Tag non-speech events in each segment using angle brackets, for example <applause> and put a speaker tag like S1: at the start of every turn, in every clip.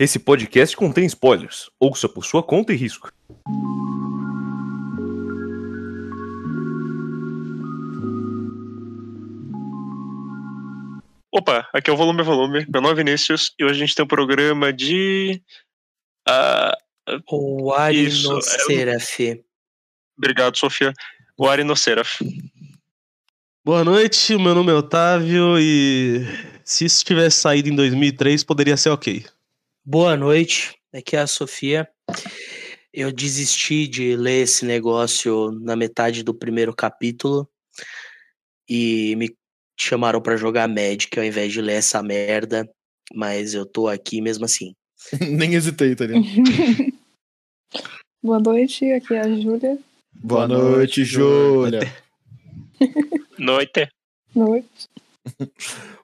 S1: Esse podcast contém spoilers. Ouça por sua conta e risco.
S2: Opa, aqui é o Volume Volume. Meu nome é Vinícius e hoje a gente tem um programa de. Uh,
S3: o Arinoceraf.
S2: É... Obrigado, Sofia. O Arinoceraf.
S4: Boa noite, meu nome é Otávio e se isso tivesse saído em 2003 poderia ser ok.
S3: Boa noite, aqui é a Sofia. Eu desisti de ler esse negócio na metade do primeiro capítulo e me chamaram para jogar Magic ao invés de ler essa merda, mas eu tô aqui mesmo assim. <laughs>
S5: Nem hesitei, tá ligado? <laughs>
S6: Boa noite, aqui é a Júlia.
S5: Boa, Boa noite, Júlia. <laughs>
S2: Noite.
S6: Noite.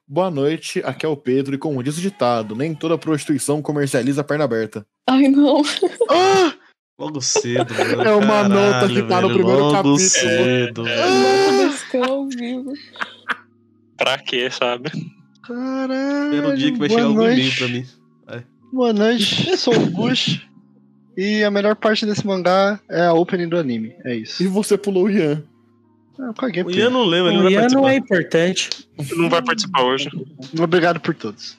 S5: Boa noite, aqui é o Pedro e como diz o ditado, nem toda prostituição comercializa a perna aberta.
S6: Ai, não.
S5: Ah!
S4: Logo cedo, mano.
S5: É uma Caralho, nota que tá velho, no primeiro
S4: logo
S5: capítulo.
S4: cedo,
S6: É ao vivo.
S2: Pra quê, sabe?
S7: Caralho.
S4: Primeiro dia que vai
S7: boa
S4: chegar algum
S7: noite.
S4: e-mail pra mim.
S7: Boa noite, sou o Bush. e a melhor parte desse mangá é a opening do anime. É isso.
S5: E você pulou o Ian.
S7: Eu caguei
S4: O Ian não leu, ele
S3: O
S4: não vai
S3: Ian não é importante.
S2: Não vai participar hoje.
S7: Obrigado por todos.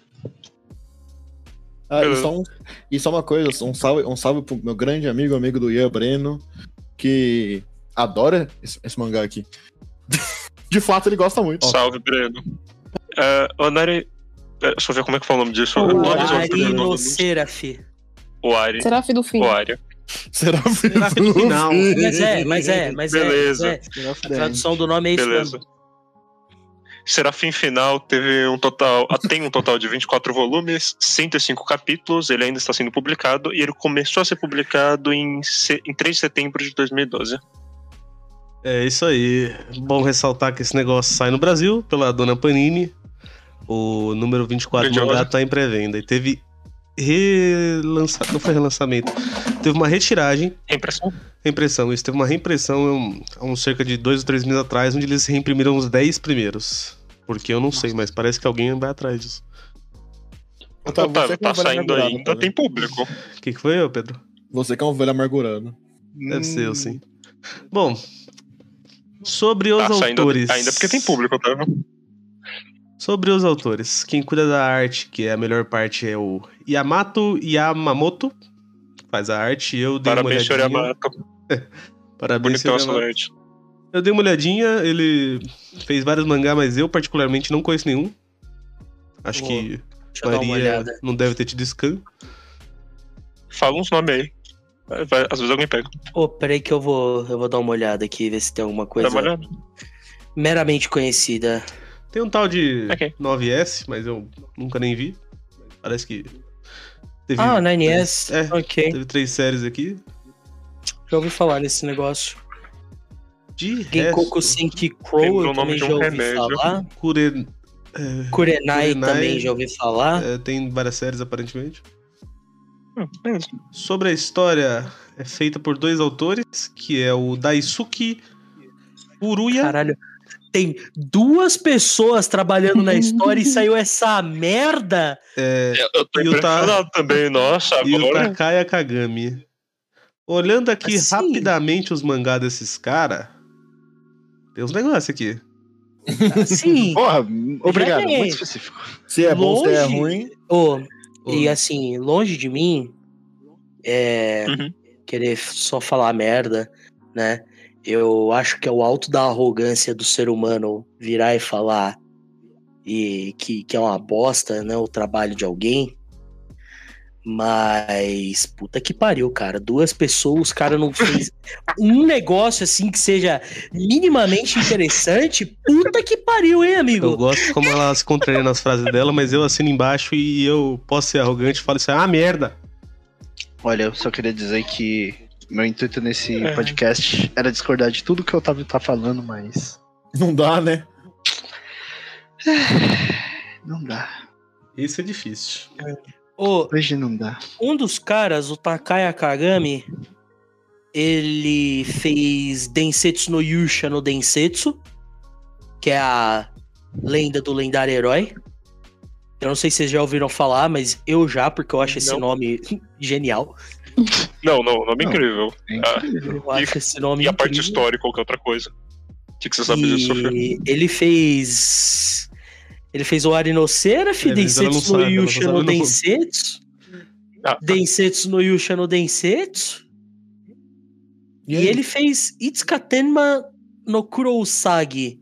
S5: Ah, e só, um, e só uma coisa, um salve, um salve pro meu grande amigo, amigo do Ian Breno, que adora esse, esse mangá aqui. <laughs> De fato, ele gosta muito.
S2: Salve, Breno. Uh, Onari. eh, Deixa eu ver como é que fala o nome disso.
S3: O
S2: Eu não resolvo o primeiro nome do-
S3: Arinoceraf.
S2: O Ari.
S6: Seraf do fim.
S2: O
S4: No final?
S3: Mas é, mas é, mas é.
S2: Beleza.
S3: é. A tradução do nome é isso
S2: Beleza.
S3: mesmo.
S2: Serafim Final teve um total, ah, tem um total de 24 volumes, 105 capítulos, ele ainda está sendo publicado e ele começou a ser publicado em, em 3 de setembro de 2012.
S4: É isso aí. Bom ressaltar que esse negócio sai no Brasil pela dona Panini. O número 24 do mangá tá em pré-venda. E teve relançamento. Não foi relançamento. Teve uma retiragem.
S2: É impressão?
S4: Reimpressão. Isso teve uma reimpressão um, há uns cerca de dois ou três meses atrás, onde eles reimprimiram os 10 primeiros. Porque eu não sei, mas parece que alguém vai atrás disso.
S5: Otávio,
S2: tá, tá
S5: um
S2: saindo ainda,
S5: né?
S2: tem público.
S4: O que, que foi, ô Pedro?
S5: Você que é um velho amargurado.
S4: Deve ser,
S7: Hum,
S4: eu sim. Bom, sobre os
S2: Tá saindo
S4: autores.
S2: ainda porque tem público, tá?
S4: Sobre os autores, quem cuida da arte, que é a melhor parte, é o Yamato Yamamoto. Faz a arte, eu dei
S2: Parabéns,
S4: uma olhadinha.
S2: Yamato. <laughs>
S4: Parabéns,
S2: Bonitão
S4: Yamato.
S2: noite.
S4: Eu dei uma olhadinha, ele fez vários mangá, mas eu particularmente não conheço nenhum. Acho
S3: Boa.
S4: que Maria não deve ter tido scan.
S2: Fala uns nomes aí. Vai- vai- às vezes alguém pega.
S3: Ô, peraí que eu vou, eu vou dar uma olhada aqui, ver se tem alguma
S2: Dá
S3: coisa
S2: uma olhada.
S3: meramente conhecida.
S4: Tem um tal de
S2: Ok.
S4: 9S, mas eu nunca nem vi. Parece que teve,
S3: Ah, 9S.
S4: É.
S3: Ok.
S4: teve três séries aqui.
S3: Já ouvi falar nesse negócio.
S4: De
S3: Genkoku Senki Crow, eu
S2: o nome
S3: também
S2: de um
S3: já ouvi
S2: remédio.
S3: falar.
S4: Kure... é,
S3: Kurenai,
S4: Kurenai.
S3: também já ouvi falar.
S4: é, tem várias séries aparentemente.
S2: Hum, beleza.
S4: Sobre a história, é feita por dois autores, que é o Daisuke Uruya.
S3: Caralho. Tem duas pessoas trabalhando na história e <laughs> saiu essa merda.
S4: é,
S2: Eu tô
S4: tá-
S2: impressionado também, nossa,
S4: e o. Takaya Kagami. Olhando aqui
S3: Assim.
S4: rapidamente os mangás desses caras, tem uns negócios aqui.
S3: Assim. <laughs>
S7: Porra, obrigado. Muito específico.
S5: Se é bom, se é
S3: Longe.
S5: ruim.
S3: Ô,
S4: Ô.
S3: e assim, longe de mim é
S2: Uhum.
S3: querer só falar merda, né? Eu acho que é o alto da arrogância do ser humano virar e falar e que, que é uma bosta, né? O trabalho de alguém. Mas, puta que pariu, cara. Duas pessoas, os cara não fez <laughs> um negócio assim que seja minimamente interessante. Puta que pariu, hein,
S4: Eu
S3: amigo?
S4: gosto como ela se contraria nas frases dela, mas eu assino embaixo e eu posso ser arrogante e falo isso é uma merda.
S7: Olha, eu só queria dizer que meu intuito nesse
S2: É.
S7: podcast era discordar de tudo que o Otávio tá falando, mas.
S5: Não dá, né? <sighs>
S7: Não dá.
S4: Isso é difícil.
S3: Ô,
S7: Hoje não dá.
S3: Um dos caras, o Takaya Kagami, ele fez Densetsu no Yusha no Densetsu, que é a lenda do lendário herói. Eu não sei se vocês já ouviram falar, mas eu já, porque eu acho esse
S2: Não.
S3: nome <laughs> genial.
S2: Não, não, nome
S7: Não.
S2: incrível.
S7: É
S2: Ah,
S7: incrível.
S3: Eu acho esse nome
S2: E a parte
S3: incrível.
S2: histórica, qualquer outra coisa. O que, que você sabe disso, Sofia?
S3: E ele fez. Ele fez o Arinocera,
S4: É, não
S3: Densetsu no Yusha no Densetsu.
S2: Ah,
S3: Densetsu no Yusha no Densetsu. E, ele fez Itsukatenma no Kurousagi.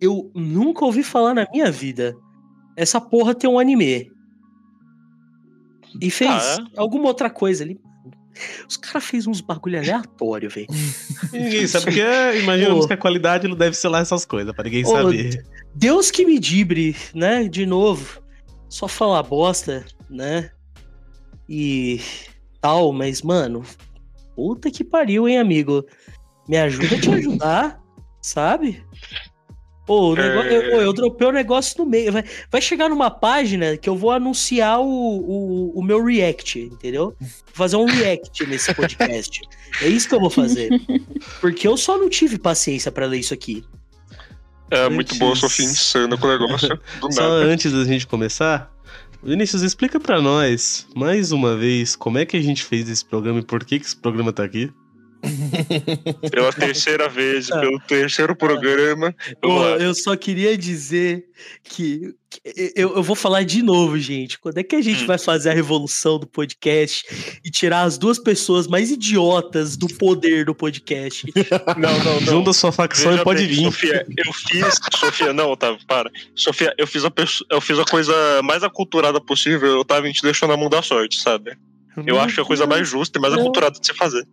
S3: Eu nunca ouvi falar na minha vida. Essa porra tem um anime. E fez
S2: Ah,
S3: alguma outra coisa ali. Os caras fez uns bagulho aleatório, velho. <laughs>
S4: Ninguém sabe o que é. <laughs> Imaginamos
S3: Ô.
S4: que a qualidade não deve ser lá essas coisas, pra ninguém
S3: Ô,
S4: saber.
S3: Deus que me dibre, né? De novo. Só falar bosta, né? E tal, mas, mano, puta que pariu, hein, amigo? Me ajuda a te <laughs> ajudar, sabe? Pô, o
S2: É.
S3: negócio, eu, eu dropei o negócio no meio. Vai, vai chegar numa página que eu vou anunciar o, o, o meu react, entendeu? Vou fazer um react <laughs> nesse podcast. É isso que eu vou fazer. Porque eu só não tive paciência pra ler isso aqui.
S2: É muito boa,
S4: Antes-
S2: Sofia insana com o negócio. <laughs>
S4: Só antes da gente começar, Vinícius, explica pra nós, mais uma vez, como é que a gente fez esse programa e por que, que esse programa tá aqui. <laughs>
S2: Pela terceira vez,
S3: Ah.
S2: pelo terceiro programa.
S3: Pô, eu só queria dizer que, que eu, eu vou falar de novo, gente. Quando é que a gente
S2: Hum.
S3: vai fazer a revolução do podcast e tirar as duas pessoas mais idiotas do poder do podcast? <laughs>
S2: Não, não, não.
S4: Junta sua facção
S2: Veja
S4: e pode
S2: bem,
S4: vir.
S2: Sofia, eu fiz. Sofia, não, Otávio, para. Sofia, eu fiz, a eu fiz a coisa mais aculturada possível. Otávio, a gente deixou na mão da sorte, sabe? Eu acho que é a coisa mais justa e mais
S3: Não.
S2: aculturada de se fazer.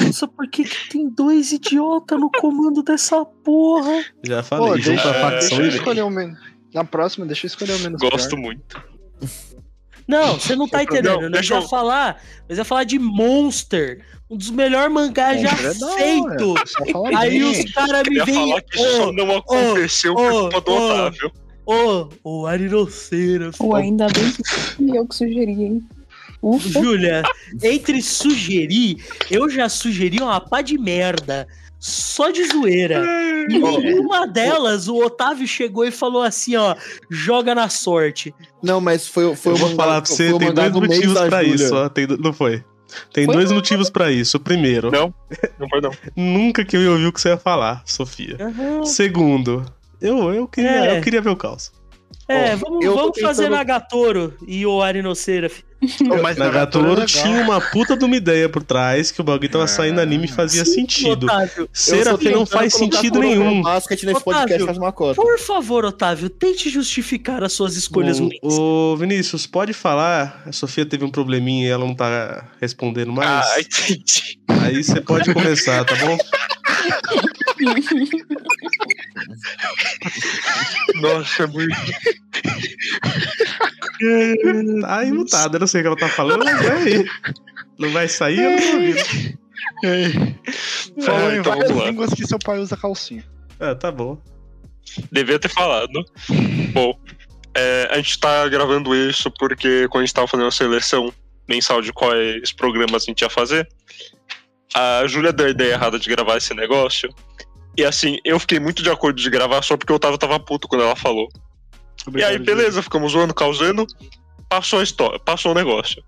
S3: Nossa, por que, que tem dois idiotas no comando dessa porra?
S4: Já
S7: Pô,
S4: falei, junta
S7: deixa,
S4: a facção
S7: deixa eu escolher o menos. Na próxima, deixa eu escolher o menos
S2: Gosto
S7: pior.
S2: muito.
S3: Não, você não tá
S2: Não,
S3: entendendo. Nós
S2: deixa
S3: ia
S2: eu-
S3: falar, nós ia falar de Monster, um dos melhores mangás já
S7: é
S3: feito. Aí
S7: bem.
S3: os caras me
S2: Queria
S3: vêm.
S2: falar que isso só não aconteceu por
S3: ô,
S2: culpa do
S3: ô.
S2: Otávio.
S3: Ô, ô, Arinoceira.
S6: Ou ainda bem que eu que sugeri, hein? Ufa.
S3: Júlia, entre sugerir, eu já sugeri uma pá de merda. Só de zoeira. E
S5: Ó,
S3: em uma delas, o Otávio chegou e falou assim, ó, joga na sorte.
S5: Não, mas foi, foi
S4: Eu
S5: o
S4: vou
S5: mangá-
S4: falar pra você, tem dois motivos
S5: Júlia.
S4: isso, ó. Tem, não foi. Tem
S6: Foi
S4: dois motivos pra isso. Primeiro,
S2: Não, não foi não.
S4: nunca que eu ia ouvir o que você ia falar, Sofia.
S3: Aham.
S4: Segundo, eu, eu, queria,
S3: É.
S4: eu queria ver o caos.
S3: É, vamos, vamos fazer Nagatoro e o.
S7: Pô, mas
S4: Nagatoro
S7: é
S4: tinha uma puta de uma ideia por trás que o bagulho tava
S7: É.
S4: saindo anime e fazia sentido.
S3: Otávio,
S4: Serafim não faz sentido nenhum.
S5: Basket nesse
S3: Otávio,
S5: podcast faz uma cota.
S3: por favor, Otávio, tente justificar as suas escolhas ruins.
S4: O, o Vinícius, pode falar? A Sofia teve um probleminha e ela não tá respondendo mais.
S2: Ah, entendi.
S4: Aí você pode começar, tá bom? <laughs>
S2: Nossa, é muito. <laughs>
S4: Tá aí mutado, eu não sei o que ela tá falando, mas é aí. Não vai sair, eu não tô ouvindo.
S7: Falou
S2: Ah,
S7: em
S2: então
S7: várias
S2: vamos lá.
S7: línguas que seu pai usa calcinha.
S4: Ah, tá bom.
S2: Devia ter falado. Bom, é, a gente tá gravando isso porque quando a gente tava fazendo a seleção mensal de quais programas a gente ia fazer, a Júlia deu a ideia errada de gravar esse negócio. E assim, eu fiquei muito de acordo de gravar só porque o Otávio tava puto quando ela falou. e aí, beleza, ficamos zoando, causando. Passou a história, passou o negócio.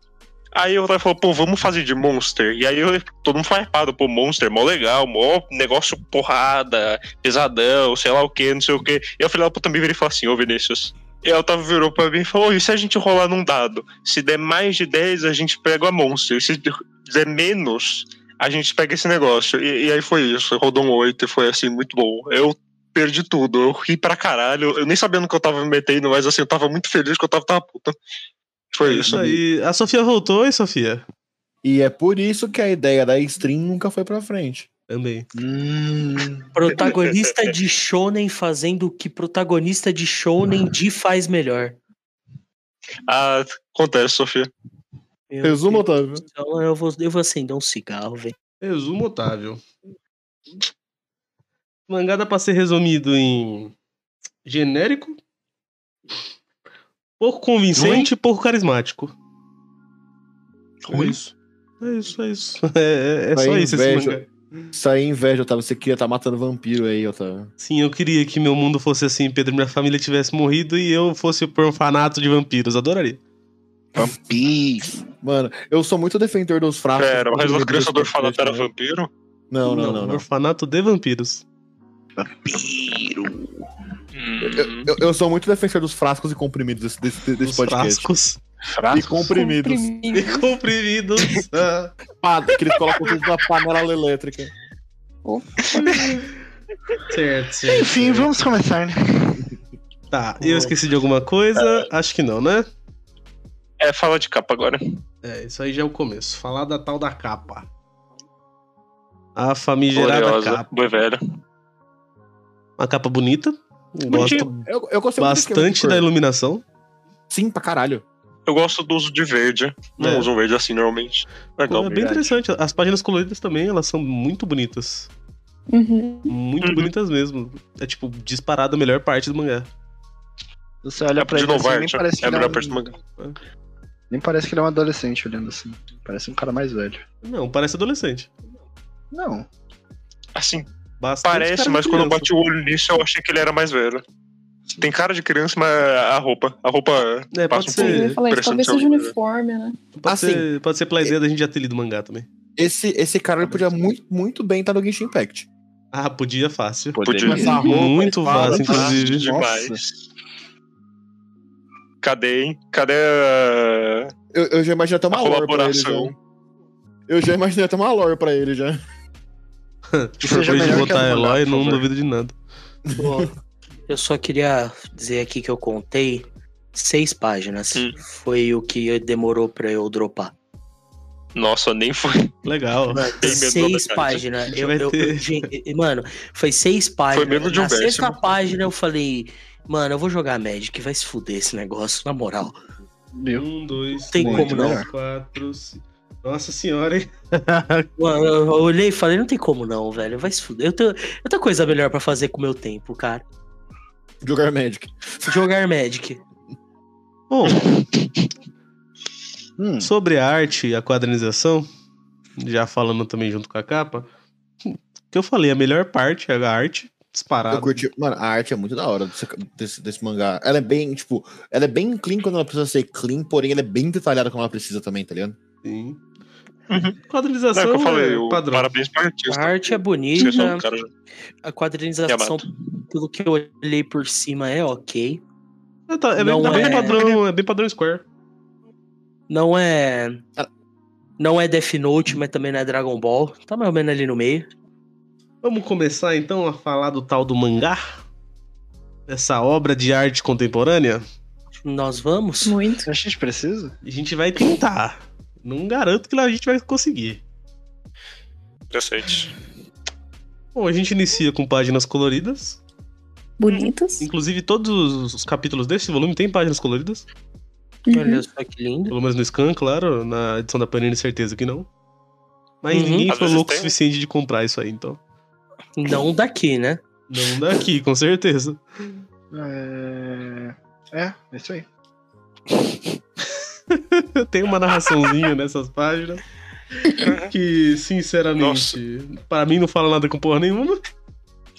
S2: Aí o Otávio falou, pô, vamos fazer de Monster. E aí eu, todo mundo foi hypado, pô, Monster, mó legal, mó negócio porrada, pesadão, sei lá o que, não sei o que. E eu falei, puta, me virei e falei assim, ô Vinícius. E o Otávio virou pra mim e falou, e se a gente rolar num dado? Se der mais de 10, a gente pega a Monster. Se der menos, a gente pega esse negócio. E, e aí foi isso, rodou um 8 e foi assim, muito bom. Eu perdi tudo, eu ri pra caralho. Eu nem sabia no que eu tava me metendo, mas assim, eu tava muito feliz que eu tava, tava puta. Foi isso.
S4: Isso aí. A Sofia voltou, hein, Sofia?
S5: E é por isso que a ideia da stream nunca foi pra frente.
S4: Também.
S7: Hum,
S3: Protagonista de Shonen fazendo o que protagonista de Shonen de faz melhor.
S2: Ah, acontece, Sofia.
S3: Meu
S5: Resumo, Otávio.
S3: céu, Eu vou, eu vou acender um cigarro, velho.
S4: Resumo Otávio. Mangá dá pra ser resumido em genérico, pouco convincente e pouco carismático. É isso. É isso, é isso. <laughs> É, é- é só isso esse
S5: inveja.
S4: mangá.
S5: Isso aí é inveja, Otávio. Você queria estar matando vampiro aí, Otávio.
S4: Sim, eu queria que meu mundo fosse assim, Pedro, minha família tivesse morrido e eu fosse o orfanato de vampiros. Adoraria.
S7: Vampiro.
S5: Mano, eu sou muito defensor dos fracos.
S2: Pera, mas a criança do
S5: orfanato
S2: era vampiro?
S5: Não, não, não. não.
S4: Orfanato de vampiros.
S7: Vampiro.
S2: Hum.
S5: Eu, eu sou muito defensor dos frascos e comprimidos desse, desse, desse
S4: Os
S5: podcast.
S4: frascos
S5: E
S7: Frasco.
S5: comprimidos.
S4: e comprimidos. <laughs> Ah,
S5: Pá, que eles colocam tudo na panela elétrica.
S4: certo, certo.
S7: Enfim, vamos começar, né?
S4: Tá, eu esqueci de alguma coisa? Acho que não, né?
S2: É, fala de capa agora.
S4: É, isso aí já é o começo. Falar da tal da capa. A famigerada
S2: Gloriosa,
S4: capa.
S2: velho.
S4: Uma capa bonita. Gosto
S5: Eu, eu de
S4: bastante da iluminação.
S5: Sim, pra caralho.
S2: Eu gosto do uso de verde. Não
S4: É.
S2: usam verde assim normalmente. Legal.
S4: é bem interessante. As páginas coloridas também, elas são muito bonitas.
S6: Uhum.
S4: Muito
S2: Uhum.
S4: bonitas mesmo. É tipo, disparado a melhor parte do mangá.
S7: Você olha pra
S2: De
S7: ele
S2: novo,
S7: assim, nem parece, que
S2: É a
S7: é
S2: melhor parte do mangá.
S7: Nem parece que ele é um adolescente olhando assim. Parece um cara mais velho.
S4: Não, parece adolescente.
S7: Não.
S2: Assim,
S4: Bastante
S2: parece, mas quando eu bati o olho nisso, eu achei que ele era mais velho. Tem cara de criança, mas a roupa. A roupa
S4: É, pode
S2: passa um
S6: Eu ia
S4: ser,
S6: isso, talvez seja uniforme, né?
S4: pode,
S5: Assim,
S4: ser, pode ser pela ideia da gente já ter lido mangá também.
S5: Esse, esse cara ele podia muito, muito bem estar no Genshin Impact.
S4: Ah, podia fácil.
S2: Podia.
S5: Mas a roupa,
S4: Muito fácil, inclusive.
S2: demais. Cadê, hein? Cadê a,
S5: Eu, eu já imaginei até uma lore pra ele já. Eu já imaginei até uma lore pra ele já. <laughs>
S7: Seja
S4: Depois de botar
S7: mangá,
S4: Eloy, não
S7: favor.
S4: duvido de nada.
S3: Bom, eu só queria dizer aqui que eu contei seis páginas.
S2: Hum.
S3: Foi o que demorou pra eu dropar.
S2: Nossa, nem foi.
S4: Legal.
S2: Da
S3: seis
S2: metade.
S3: páginas. Eu, eu- eu- mano, foi seis páginas.
S2: menos de um
S3: Na sexta
S2: décimo.
S3: página eu falei, mano, eu vou jogar Magic, vai se fuder esse negócio, na moral.
S7: Meu.
S4: Um, dois,
S3: Tem
S4: três,
S7: como não.
S4: quatro, cinco. Nossa senhora, hein? <laughs>
S3: Mano, eu, olhei e falei, não tem como não, velho, vai se fuder. Eu tenho, eu tenho coisa melhor pra fazer com o meu tempo, cara.
S5: Jogar Magic.
S3: Jogar Magic.
S4: Bom, <laughs>
S7: Hum.
S4: sobre a arte e a quadrinização, já falando também junto com a capa, o que eu falei, a melhor parte é a arte, disparada.
S5: Eu curti. Mano, a arte é muito da hora desse, desse, desse mangá. Ela é bem, tipo, ela é bem clean quando ela precisa ser clean, porém ela é bem detalhada quando ela precisa também, tá ligado?
S4: Sim.
S2: Uhum. Não, é que eu falei,
S4: é padrão.
S2: parabéns pro
S3: A
S2: artista.
S3: arte é bonita,
S2: cara
S3: a quadrinização,
S2: Yamato.
S3: pelo que eu olhei por cima, é ok.
S4: É, tá- é bem, tá bem
S3: é-
S4: padrão, é bem padrão Square.
S3: Não é. Não é Death Note, mas também não é Dragon Ball. Tá mais ou menos ali no meio.
S4: Vamos começar então a falar do tal do mangá? Essa obra de arte contemporânea?
S3: Nós vamos?
S6: Muito.
S7: A gente precisa?
S4: A gente vai tentar. Não garanto que a gente vai conseguir.
S2: Interessante.
S4: Bom, a gente inicia com páginas coloridas.
S6: Bonitas.
S4: Inclusive, todos os capítulos desse volume têm páginas coloridas.
S6: Uhum.
S3: Olha só que lindo.
S4: Pelo menos no Scan, claro. Na edição da Panini, certeza que não. Mas
S3: Uhum.
S4: ninguém
S2: Às
S4: foi louco o
S2: tem.
S4: suficiente de comprar isso aí, então.
S3: Não daqui, né?
S4: Não daqui, com certeza.
S7: É. É, é isso aí. <laughs>
S4: Tem uma narraçãozinha nessas páginas. Que, sinceramente, para mim não fala nada com porra nenhuma.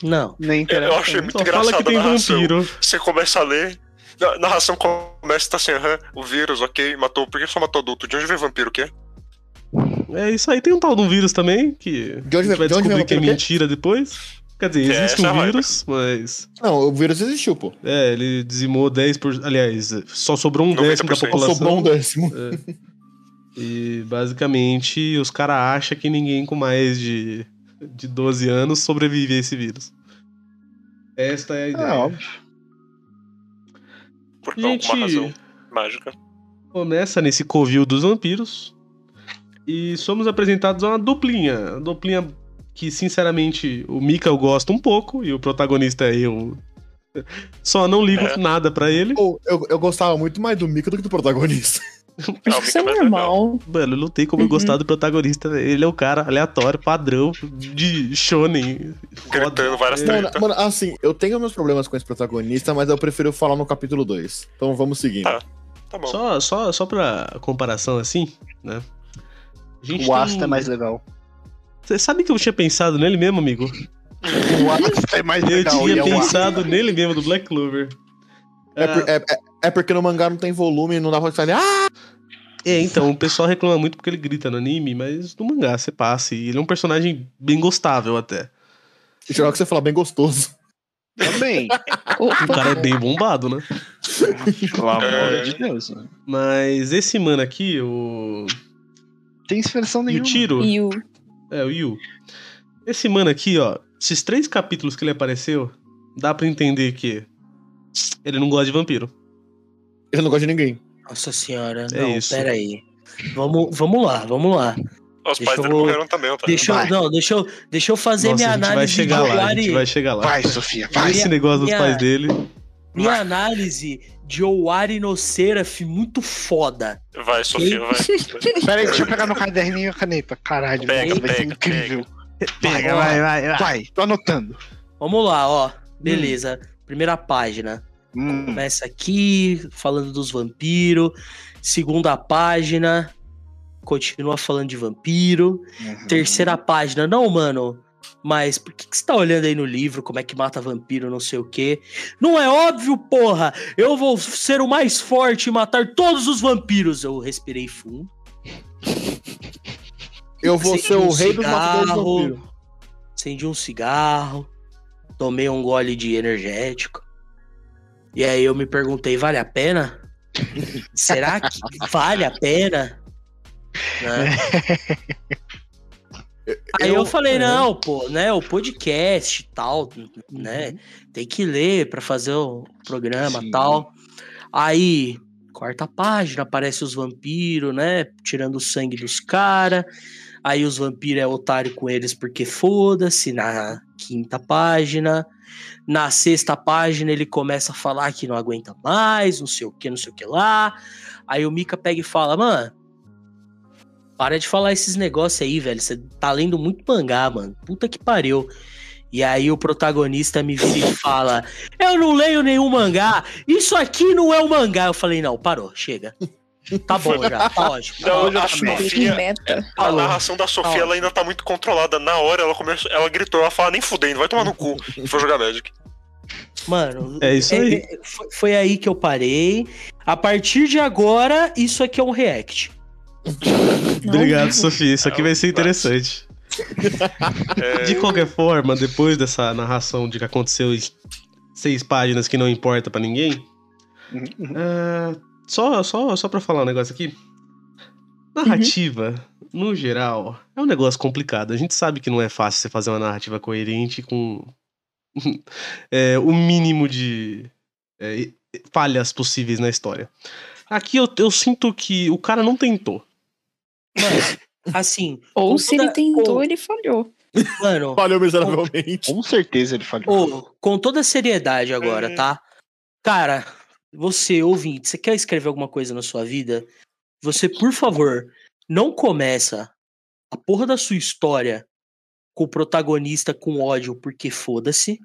S3: Não.
S7: Nem interessa.
S2: Eu achei muito
S4: Só
S2: engraçado
S4: fala que tem vampiro.
S2: Você começa a ler, a narração começa, tá assim, aham, o vírus, ok, matou, por que só matou adulto? De onde veio vampiro, o quê?
S4: É isso aí. Tem um tal de um vírus também, que
S5: De onde
S4: a gente vai
S5: de
S4: descobrir que é mentira depois. Quer dizer,
S2: É,
S4: existe um
S2: é a
S4: vírus, mas.
S5: Não, o vírus existiu, pô.
S4: É, ele dizimou 10%. Aliás, só sobrou um décimo da
S2: 90%.
S5: Só
S4: população.
S5: sobrou um décimo.
S4: E basicamente os caras acham que ninguém com mais de, de 12 anos sobrevive a esse vírus. Esta é a ideia.
S7: É óbvio.
S2: Por
S4: Gente,
S2: alguma razão mágica.
S4: começa nesse covil dos vampiros e somos apresentados a uma duplinha. Uma duplinha que, sinceramente, o Mika eu gosto um pouco e o protagonista é eu. <laughs> Só não ligo
S2: É.
S4: nada pra ele.
S5: Eu, eu gostava muito mais do Mika do que do protagonista. <laughs>
S2: Não,
S6: Acho que isso é
S2: legal.
S6: normal.
S4: Mano, eu não tem como eu
S6: Uhum.
S4: gostar do protagonista. Ele é o cara aleatório, padrão, de shonen.
S2: Gritando várias
S4: É.
S5: Mano, mano, assim, eu tenho meus problemas com esse protagonista, mas eu prefiro falar no capítulo 2. Então vamos seguindo.
S2: Tá. Tá bom.
S4: Só, só, só pra comparação assim, né?
S7: O Asta
S4: tem-
S7: é mais legal.
S4: Você sabe que eu tinha pensado nele mesmo, amigo?
S7: O Wallace é mais
S4: Eu
S7: legal.
S4: tinha
S7: e é
S4: pensado nele mesmo, do Black Clover.
S5: É, por- é- é- é porque no mangá não tem volume e não dá pra falar, ah!
S4: É, então, o pessoal reclama muito porque ele grita no anime, mas no mangá você passa. E ele é um personagem bem gostável até.
S5: E geral que você fala bem gostoso.
S7: Também. <laughs>
S4: O cara é bem bombado, né?
S7: Pelo amor
S2: É.
S7: de Deus. né?
S4: Mas esse mano aqui, o.
S7: Tem expressão
S4: E o
S7: nenhuma.
S4: Tiro.
S6: E o.
S4: É, o Yu. Esse mano aqui, ó. Esses três capítulos que ele apareceu, dá pra entender que ele não gosta de vampiro.
S5: Ele não gosta de ninguém.
S3: Nossa senhora,
S4: É
S3: não,
S4: isso.
S3: pera aí. Vamos, vamos lá, vamos lá.
S2: Os
S3: Deixa
S2: pais
S3: eu-
S2: dele morreram também, tá?
S3: Deixa eu, não, deixa eu, deixa eu fazer
S4: Nossa,
S3: minha
S4: a gente vai
S3: análise
S4: chegar
S3: de
S4: lá, gente vai chegar lá.
S7: Vai, Sofia, vai.
S4: Esse negócio dos
S3: minha-
S4: pais dele.
S3: Minha análise de Owari no Seraph muito foda.
S2: Vai, Sofia, vai. <laughs>
S7: Pera aí, deixa eu pegar meu caderninho e a caneta. Caralho,
S2: Pega,
S7: vai ser
S2: pega,
S7: incrível.
S4: Pega, vai, vai, vai.
S7: Vai, tô anotando.
S3: Vamos lá, ó. Beleza. Primeira página.
S7: Hum,
S3: Começa aqui, falando dos vampiros. Segunda página, continua falando de vampiro.
S7: uhum.
S3: Terceira página, não, mano. Mas por que, que você tá olhando aí no livro como é que mata vampiro, não sei o quê? Não é óbvio, porra! Eu vou ser o mais forte e matar todos os vampiros. Eu respirei fundo. <laughs>
S5: Eu vou
S3: Acendi
S5: ser o
S3: um
S5: rei dos matadores de vampiro.
S3: Acendi um cigarro, tomei um gole de energético. E aí eu me perguntei, vale a pena? <laughs> Será que vale a pena? <laughs> Né? Aí eu, falei, não, pô, né, o podcast e tal, né, tem que ler pra fazer o programa e
S7: Sim.
S3: tal. Aí, quarta página, aparece os vampiros, né, tirando o sangue dos caras. Aí os vampiros é otário com eles porque foda-se, na quinta página. Na sexta página ele começa a falar que não aguenta mais, não sei o que, não sei o que lá. Aí o Mika pega e fala, mano, para de falar esses negócios aí, velho. Você tá lendo muito mangá, mano. Puta que pariu. E aí o protagonista me vira <laughs> e fala: Eu não leio nenhum mangá. Isso aqui não é um mangá. Eu falei: Não, parou, chega. Tá bom <laughs> já, tá ótimo.
S2: Não,
S7: eu
S2: a. Sofia, a
S3: Falou.
S2: narração da Sofia
S3: Falou.
S2: ela ainda tá muito controlada. Na hora ela começou, ela gritou, ela fala nem fudendo, vai tomar no cu. E <laughs> foi jogar Magic.
S3: Mano,
S4: É isso aí.
S3: é- foi, foi aí que eu parei. A partir de agora, isso aqui é um react.
S4: Obrigado, Sofia. Isso aqui vai ser interessante. <laughs>
S2: É,
S4: De qualquer forma, depois dessa narração de que aconteceu em seis páginas que não importa pra ninguém,
S7: Uhum.
S4: é, só, só, só pra falar um negócio aqui. Narrativa, no geral, é um negócio complicado. A gente sabe que não é fácil você fazer uma narrativa coerente com é, <laughs> o mínimo de é, falhas possíveis na história. Aqui eu, eu sinto que o cara não tentou.
S3: Mano, assim.
S6: Ou se ele
S3: toda-
S6: tentou,
S3: ô,
S6: ele falhou.
S3: Mano,
S5: Falhou miseravelmente.
S7: Com certeza ele falhou.
S3: Com toda a seriedade agora,
S2: Uhum.
S3: tá? Cara, você, ouvinte, você quer escrever alguma coisa na sua vida? Você, por favor, não começa a porra da sua história com o protagonista com ódio porque foda-se.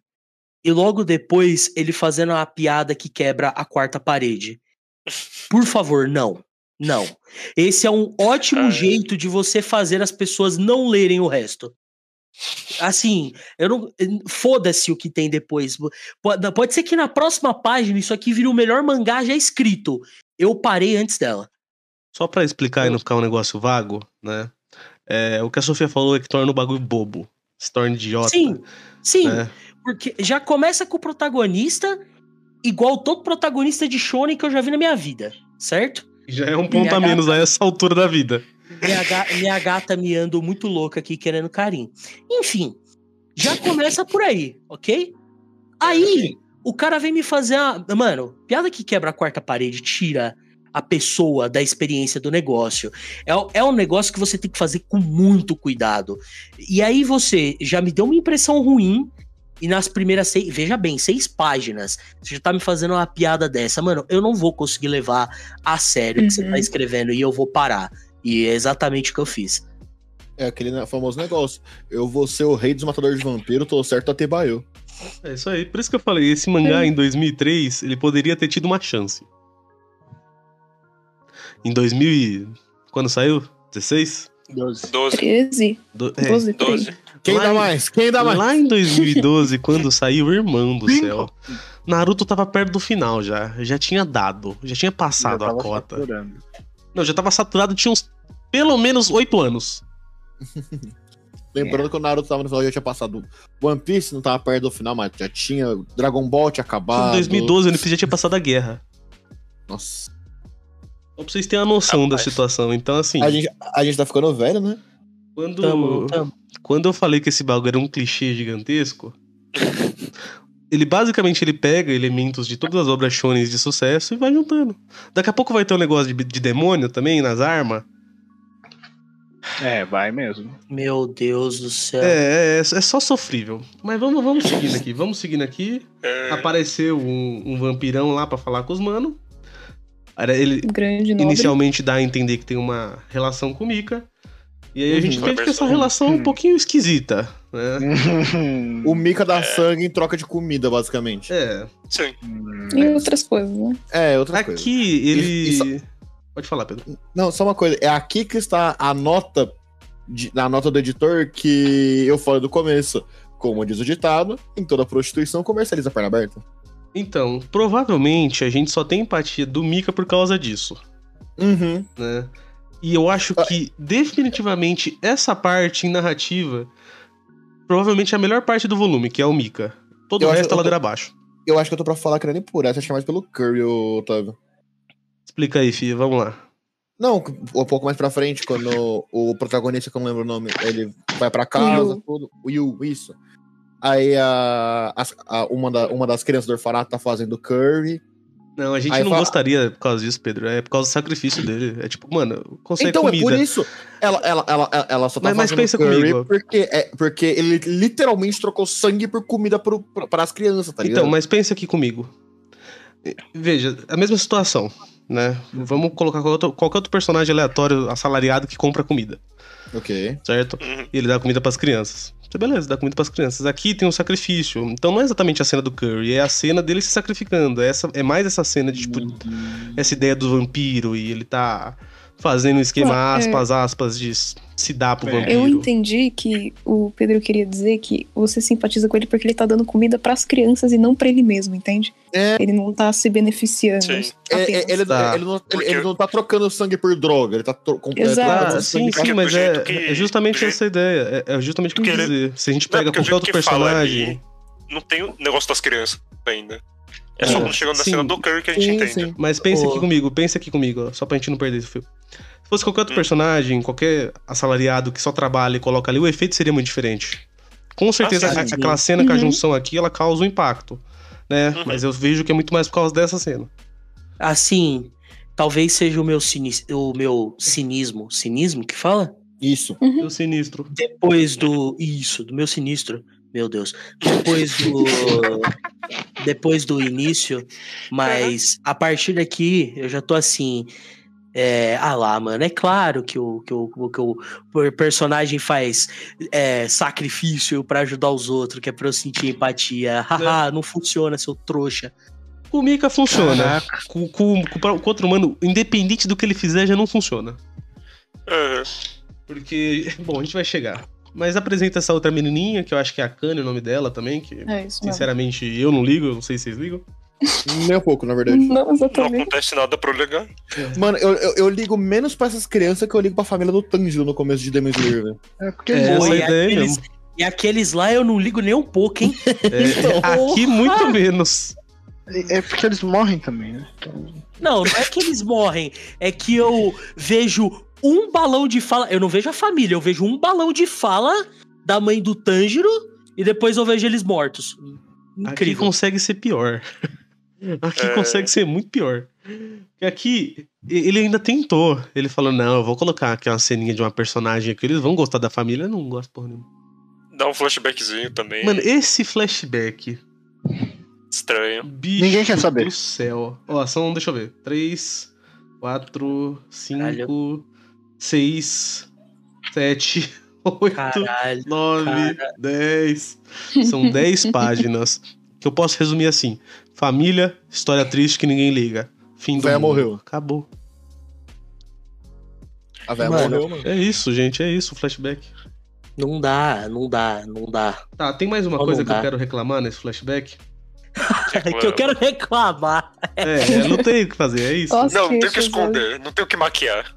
S3: E logo depois ele fazendo uma piada que quebra a quarta parede. Por favor, não. Não. Esse é um ótimo jeito de você fazer as pessoas não lerem o resto. Assim, eu não. Foda-se o que tem depois. Pode, pode ser que na próxima página isso aqui vire o melhor mangá já escrito. Eu parei antes dela.
S4: Só pra explicar e não ficar um negócio vago, né? É, o que a Sofia falou é que torna o bagulho bobo. Se torna idiota.
S3: Sim, sim.
S4: né?
S3: Porque já começa com o protagonista igual todo protagonista de Shonen que eu já vi na minha vida, certo?
S4: Já é um ponto
S3: Minha
S4: a menos a essa altura da vida.
S3: Minha, ga- minha gata miando muito louca aqui querendo carinho. Enfim, já começa por aí, ok? Aí, o cara vem me fazer a. Mano, piada que quebra a quarta parede, tira a pessoa da experiência do negócio. É, é um negócio que você tem que fazer com muito cuidado. E aí você já me deu uma impressão ruim. E nas primeiras seis, veja bem, seis páginas, você já tá me fazendo uma piada dessa. Mano, eu não vou conseguir levar a sério o que você
S6: Uhum.
S3: tá escrevendo e eu vou parar. E é exatamente o que eu fiz.
S5: É aquele famoso negócio. Eu vou ser o rei dos matadores de vampiro, tô certo até Baio.
S4: É isso aí. Por isso que eu falei, esse mangá em 2003, ele poderia ter tido uma chance. Em 2000 e... Quando saiu? 16?
S7: 12.
S2: 12.
S6: 13,
S4: Do- é,
S6: 12, por aí.
S2: 12.
S5: Quem
S4: Lá
S5: dá
S4: em-
S5: mais? Quem dá mais?
S4: Lá em 2012, quando saiu, irmão do céu. Naruto tava perto do final já. Já tinha dado. Já tinha passado
S7: Já
S4: a
S7: tava
S4: cota.
S7: saturando.
S4: Não, já tava saturado, tinha uns pelo menos oito anos. <laughs>
S5: Lembrando que o Naruto tava no final, já tinha passado. One Piece não tava perto do final, mas já tinha. Dragon Ball tinha acabado.
S4: Em 2012, o One Piece já tinha passado a guerra.
S5: Nossa.
S4: Só pra vocês terem a noção da
S2: Rapaz.
S4: situação. Então, assim,
S5: A gente, a gente tá ficando velho, né?
S4: Quando,
S3: Tamo, tamo.
S4: quando eu falei que esse bagulho era um clichê gigantesco, <laughs> ele basicamente ele pega elementos de todas as obras shonen de sucesso e vai juntando. Daqui a pouco vai ter um negócio de, de demônio também nas armas.
S7: É, vai mesmo.
S3: Meu Deus do céu.
S4: É, é, é só sofrível. Mas vamos, vamos seguindo aqui, vamos seguindo aqui.
S2: É,
S4: Apareceu um, um vampirão lá pra falar com os mano. Ele
S6: Grande nobre.
S4: inicialmente dá a entender que tem uma relação com Mika. E aí a gente
S5: Uhum.
S4: entende que essa relação é um pouquinho esquisita, né?
S5: O Mika dá sangue em troca de comida, basicamente.
S4: É.
S2: sim.
S6: E outras coisas, né?
S5: É, outra coisa.
S4: Aqui ele.
S5: Isso-
S4: Pode falar, Pedro.
S5: Não, só uma coisa. É aqui que está a nota. De, na nota do editor que eu falei do começo. Como diz o ditado, em toda prostituição comercializa a perna aberta.
S4: Então, provavelmente a gente só tem empatia do Mika por causa disso,
S5: Uhum.
S4: né? E eu acho que definitivamente essa parte em narrativa provavelmente é a melhor parte do volume, que é o Mika. Todo
S5: Eu
S4: o resto é
S5: eu tô-
S4: ladeira abaixo.
S5: Eu acho que eu tô pra falar que não é nem por essa, acho que é mais pelo Curry, ô, Otávio.
S4: Explica aí, filha, vamos lá.
S5: Não, um pouco mais pra frente, quando o protagonista, que eu não lembro o nome, ele vai pra casa,
S6: Yu.
S5: tudo. O Yu, isso. Aí a, as- a- uma, da- uma das crianças do orfanato tá fazendo curry.
S4: Não, a gente
S5: Aí
S4: não
S5: fala-
S4: gostaria por causa disso, Pedro. É por causa do sacrifício dele. É tipo, mano, consegue
S5: então,
S4: comida.
S5: é por isso. Ela, ela, ela, ela- só tá
S4: Mas- mas pensa comigo.
S5: porque, é, porque ele literalmente trocou sangue por comida pro, pra, pras crianças, tá ligado?
S4: Então, mas pensa aqui comigo. Veja, a mesma situação, né? Vamos colocar qualquer outro, qualquer outro personagem aleatório, assalariado, que compra comida,
S5: Ok.
S4: certo?
S2: Uhum.
S4: E ele dá comida pras crianças. Então, beleza, dá comida pras crianças. Aqui tem um sacrifício. Então não é exatamente a cena do Curry, é a cena dele se sacrificando. É, essa, é mais essa cena de, tipo, essa ideia do vampiro e ele tá fazendo um esquema,
S6: Ah, é.
S4: aspas, aspas, de se dar pro
S7: É.
S4: vampiro.
S6: Eu entendi que o Pedro queria dizer que você simpatiza com ele porque ele tá dando comida pras crianças e não pra ele mesmo, entende?
S5: É.
S6: Ele não tá se beneficiando.
S5: É, é, ele,
S4: Tá.
S5: ele não, ele, ele não tá trocando sangue por droga, ele tá tro com- é,
S6: Exato.
S5: trocando
S4: Ah,
S5: sangue
S4: sim, sim, mas é,
S2: que-
S4: é justamente essa ideia. É, é justamente o que eu dizer. Se a gente pega qualquer outro personagem.
S2: ali, Não tem o negócio das crianças ainda. É só
S4: É,
S2: quando chegando na cena do Curry que a gente
S5: Sim,
S2: entende.
S5: sim.
S4: Mas pensa aqui comigo, pensa aqui comigo, ó, só pra gente não perder esse fio. Se fosse qualquer outro
S2: Hum.
S4: personagem, qualquer assalariado que só trabalha e coloca ali, o efeito seria muito diferente. Com certeza,
S2: sim,
S4: a-
S5: sim.
S4: aquela cena com a
S6: Uhum.
S4: junção aqui, ela causa um impacto, né?
S2: Uhum.
S4: Mas eu vejo que é muito mais por causa dessa cena.
S3: Assim, talvez seja o meu, cinis, o meu cinismo. Cinismo que fala?
S5: Isso.
S4: O sinistro.
S3: Depois do. Isso, do meu sinistro. Meu Deus. Depois do. Depois do início. Mas a partir daqui, eu já tô assim. É, ah lá, mano, é claro que o, que o, que o personagem faz é, sacrifício pra ajudar os outros, que é pra eu sentir empatia. <laughs> Haha, não funciona, seu trouxa.
S4: O Mika funciona. Com, com, com, com outro humano, independente do que ele fizer, já não funciona.
S2: Uhum.
S4: Porque, bom, a gente vai chegar. Mas apresenta essa outra menininha, que eu acho que é a Kanye, o nome dela também, que
S6: É isso mesmo.
S4: sinceramente eu não ligo, eu não sei se vocês ligam. <laughs>
S5: Nem um pouco, na verdade.
S6: Não,
S2: Não
S6: exatamente.
S2: acontece nada pro legal.
S5: Mano, eu, eu, eu ligo menos pra essas crianças que eu ligo pra família do Tanjiro no começo de Demon Slayer, velho.
S7: É porque
S4: É,
S3: Pô,
S7: morrem.
S3: e,
S4: ideia
S3: aqueles,
S4: mesmo.
S3: e aqueles lá eu não ligo nem um pouco, hein? <laughs>
S4: É, aqui muito menos.
S7: É porque eles morrem também, né? Então, <laughs>
S3: Não, não é que eles morrem, é que eu vejo um balão de fala. Eu não vejo a família, eu vejo um balão de fala da mãe do Tanjiro e depois eu vejo eles mortos.
S4: Aqui
S3: Incrível.
S4: consegue ser pior. <laughs> Aqui
S2: É.
S4: consegue ser muito pior. Porque aqui, ele ainda tentou. Ele falou: não, eu vou colocar aqui uma ceninha de uma personagem aqui, eles vão gostar da família. Eu não gosto porra nenhuma.
S2: Dá um flashbackzinho também.
S4: Mano, esse flashback.
S2: Estranho.
S4: Bicho
S7: Ninguém quer saber.
S4: do céu. Ó, são, deixa eu ver. 3, 4, 5,
S3: Caralho.
S4: 6, 7, 8,
S3: Caralho.
S4: 9,
S3: Cara.
S4: 10. São 10 <laughs> páginas. Que eu posso resumir assim: família, história triste que ninguém liga. Fim do
S5: Véia
S4: mundo.
S5: morreu.
S4: Acabou.
S5: A velha
S3: Mano.
S5: morreu, mano.
S4: É isso, gente, é isso, flashback.
S3: Não dá, não dá, não dá.
S4: Tá, tem mais uma
S3: Não
S4: coisa que eu
S3: dá.
S4: quero reclamar nesse flashback? <laughs>
S3: que eu quero reclamar.
S4: É, é, não tem o que fazer, é isso.
S6: Nossa,
S2: Não, não tem o que esconder, não tem o que maquiar.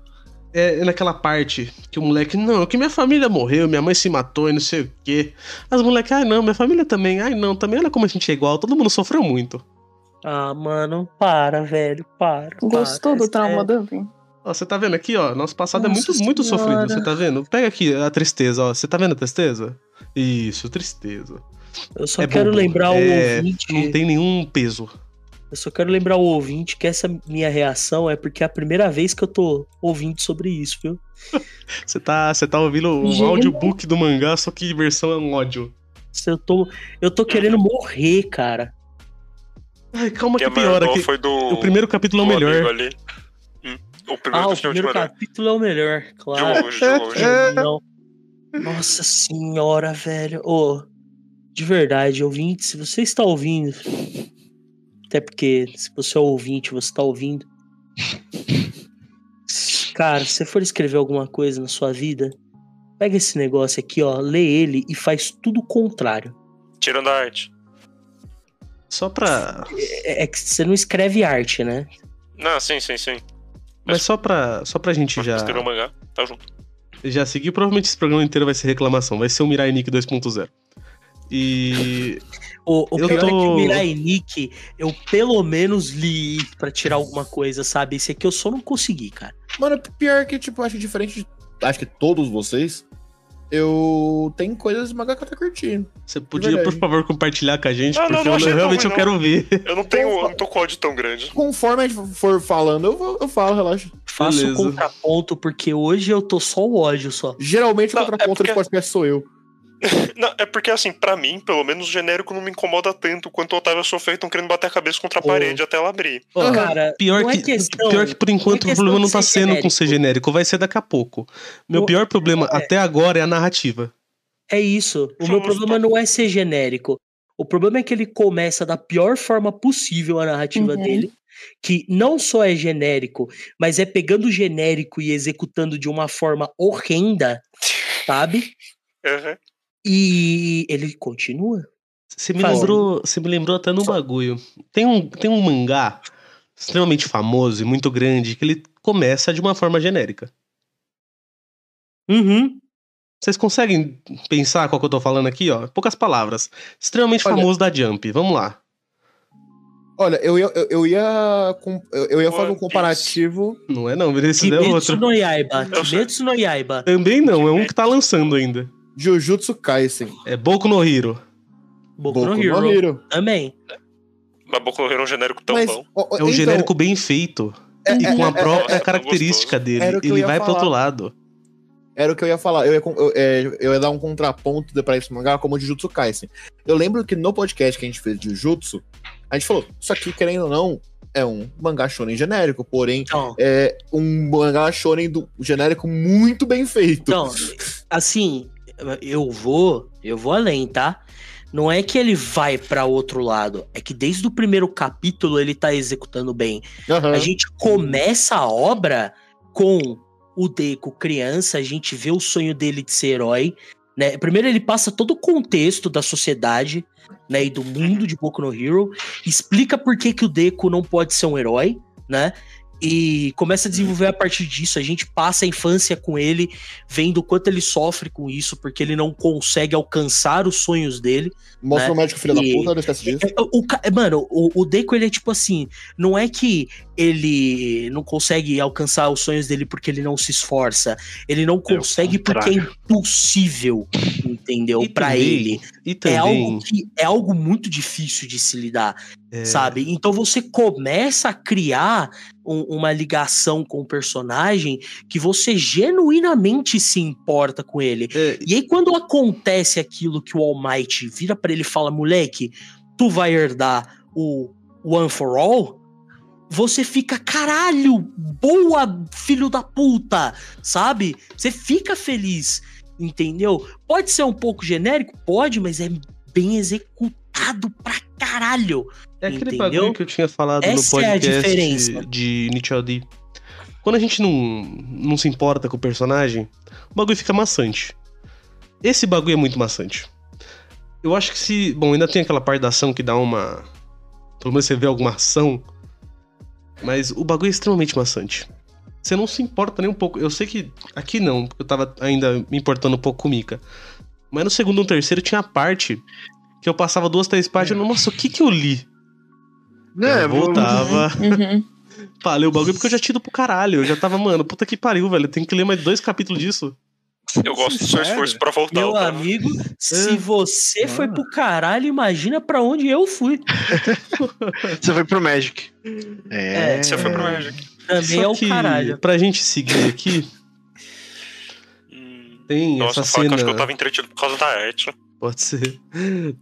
S4: É naquela parte que o moleque, não, que minha família morreu, minha mãe se matou e não sei o quê. As moleques, ai não, minha família também, ai não, também olha como a gente é igual, todo mundo sofreu muito.
S3: Ah, mano, para, velho, para.
S6: Gostou
S3: para,
S6: do trauma
S3: é.
S6: Dumping?
S4: Ó, você tá vendo aqui, ó, nosso passado é
S3: Nossa
S4: muito, muito
S3: Senhora.
S4: sofrido, você tá vendo? Pega aqui a tristeza, ó, você tá vendo a tristeza? Isso, tristeza.
S3: Eu só
S4: É
S3: quero
S4: bobo.
S3: lembrar o
S4: É,
S3: ouvinte.
S4: Não tem nenhum peso.
S3: Eu só quero lembrar o ouvinte que essa minha reação é porque é a primeira vez que eu tô ouvindo sobre isso, viu? <laughs>
S4: Você tá, você tá ouvindo um
S6: Gente.
S4: audiobook do mangá, só que versão é um ódio.
S3: Eu tô, eu tô querendo morrer, cara.
S4: Ai, calma que
S2: Quem
S4: piora aqui.
S2: foi do.
S4: O primeiro capítulo é o melhor.
S2: ali. Hum, O primeiro
S3: Ah, o
S2: capítulo é
S3: primeiro
S2: o melhor.
S3: capítulo é o melhor,
S2: De
S3: claro.
S2: longe, de longe.
S3: Não. Nossa senhora, velho. Ô, de verdade, ouvinte, se você está ouvindo, até porque se você é ouvinte, você está ouvindo. Cara, se você for escrever alguma coisa na sua vida, pega esse negócio aqui, ó, lê ele e faz tudo o contrário.
S2: Tirando a arte.
S4: Só pra.
S3: É, é que você não escreve arte, né?
S2: Não, sim, sim, sim.
S4: Mas só pra, só pra gente
S2: Mas
S4: já,
S2: escreveu o mangá, tá junto.
S4: já seguir. Provavelmente esse programa inteiro vai ser reclamação. Vai ser o Mirai Nick 2.0. E.
S3: O, o
S4: Eu
S3: pior é que
S4: tô-
S3: o Mirai Nikki, eu pelo menos li pra tirar alguma coisa, sabe? Esse aqui eu só não consegui, cara.
S5: Mano, pior que, tipo, acho que diferente de. Acho que todos vocês. Eu. Tem coisas de mangá que eu tô curtindo.
S4: Você podia, por favor, compartilhar com a gente,
S2: Não, não,
S4: porque
S2: não
S4: eu,
S2: achei
S4: realmente
S2: ruim,
S4: eu quero ver.
S2: Eu não tenho. Eu não tô com ódio tão grande.
S5: Conforme a gente for falando, eu, vou- eu falo, relaxa.
S3: Faço o
S4: Beleza.
S3: contraponto, porque hoje eu tô só o ódio só.
S5: Geralmente o
S2: Não,
S5: contraponto
S2: é porque-
S5: do podcast sou eu. <laughs>
S2: Não, é porque assim, pra mim, pelo menos o genérico não me incomoda tanto quanto o Otávio sofrer tão querendo bater a cabeça contra a
S3: Ô.
S2: parede até ela abrir.
S4: Ó,
S3: Cara,
S4: Pior
S3: não é
S4: que,
S3: questão-
S4: pior que por enquanto
S3: não é
S4: o problema não tá sendo com
S3: genérico.
S4: ser genérico, vai ser daqui a pouco. Meu
S3: O-
S4: pior problema
S3: é.
S4: até agora é a narrativa.
S3: É isso. O
S2: Somos
S3: meu problema não é ser genérico. O problema é que ele começa da pior forma possível a narrativa
S6: Uhum.
S3: dele, que não só é genérico, mas é pegando o genérico e executando de uma forma horrenda, sabe?
S2: Uhum.
S3: E ele continua.
S4: Você me
S3: Fazendo.
S4: lembrou, você me lembrou até no bagulho. Tem um, tem um mangá extremamente famoso e muito grande que ele começa de uma forma genérica.
S3: Uhum.
S4: Vocês conseguem pensar qual que eu tô falando aqui, ó? Poucas palavras. Extremamente
S5: Olha-
S4: famoso da Jump. Vamos lá.
S5: Olha, eu ia, eu, eu ia, eu, eu ia fazer um comparativo.
S4: Não é não, esse é
S3: Kimetsu
S4: outro.
S3: no Yaiba. Kimetsu no Yaiba.
S4: Também não, é um que tá lançando ainda.
S5: Jujutsu Kaisen.
S4: É Boku no Hero.
S3: Boku,
S5: Boku
S3: no Hero.
S5: no Hero.
S3: Também.
S2: Mas Boku no Hero é um genérico tão
S5: Mas,
S2: bom.
S4: É um
S5: então,
S4: genérico bem feito.
S5: é-
S4: E
S5: é-
S4: com a
S5: é-
S4: própria
S2: é- é
S4: característica dele. Ele vai pro
S5: falar.
S4: outro lado.
S5: Era o que eu ia falar. Eu ia, eu, eu ia dar um contraponto de- pra esse mangá como o Jujutsu Kaisen. Eu lembro que no podcast que a gente fez de Jujutsu, a gente falou, isso aqui, querendo ou não, é um mangá shonen genérico, porém
S3: Então,
S5: é um mangá shonen do genérico muito bem feito.
S3: Então, assim, eu vou, eu vou além, tá? Não é que ele vai pra outro lado, é que desde o primeiro capítulo ele tá executando bem.
S5: Aham.
S3: A gente começa a obra com o Deco criança, a gente vê o sonho dele de ser herói, né? Primeiro ele passa todo o contexto da sociedade, né, e do mundo de Boku no Hero, explica por que que o Deco não pode ser um herói, né? E começa a desenvolver a partir disso. A gente passa a infância com ele, vendo o quanto ele sofre com isso, porque ele não consegue alcançar os sonhos dele.
S5: Mostra
S3: né?
S5: o médico filho
S3: E-
S5: da puta, não esquece disso.
S3: É, O, ca- mano, o, o Deco, ele é tipo assim, não é que ele não consegue alcançar os sonhos dele porque ele não se esforça, ele não consegue porque é impossível, entendeu?
S4: E
S3: Pra
S4: também-
S3: ele.
S4: E
S3: É
S4: também.
S3: algo que é algo muito difícil de se lidar,
S4: é,
S3: sabe? Então você começa a criar um- uma ligação com o personagem que você genuinamente se importa com ele.
S4: é,
S3: E aí, quando acontece aquilo que o All Might vira pra ele e fala, moleque, tu vai herdar o One for All, você fica, caralho, boa, filho da puta, sabe? Você fica feliz, entendeu? Pode ser um pouco genérico? Pode, mas é bem executado pra caralho.
S4: é aquele
S3: entendeu?
S4: bagulho que eu tinha falado
S3: Essa
S4: no
S3: é
S4: podcast
S3: diferença.
S4: de Nietzsche D. Quando a gente não, não se importa com o personagem, o bagulho fica maçante. Esse bagulho é muito maçante. Eu acho que se. Bom, ainda tem aquela parte da ação que dá uma. Pelo menos você vê alguma ação. Mas o bagulho é extremamente maçante. Você não se importa nem um pouco. Eu sei que aqui não, porque eu tava ainda me importando um pouco com o Mika. Mas no segundo e no terceiro tinha a parte que eu passava duas, três páginas. Nossa, o que que eu li?
S7: Né,
S4: eu voltava. <laughs>
S6: Uhum.
S4: Pá, o bagulho porque eu já tinha ido pro caralho. Eu já tava, mano, puta que pariu, velho. Tem que ler mais dois capítulos disso.
S2: Eu gosto do seu esforço pra voltar.
S3: Meu
S2: cara.
S3: amigo, se você foi pro caralho, imagina pra onde eu fui. <laughs>
S7: Você foi pro Magic. É.
S2: Você foi pro Magic.
S3: Também
S4: Só
S3: é o
S4: que,
S3: caralho.
S4: Pra gente seguir aqui,
S2: Hum,
S4: tem
S2: Nossa,
S4: essa
S2: fala que eu
S4: cena.
S2: acho que eu tava entretido por causa da arte.
S4: Pode ser.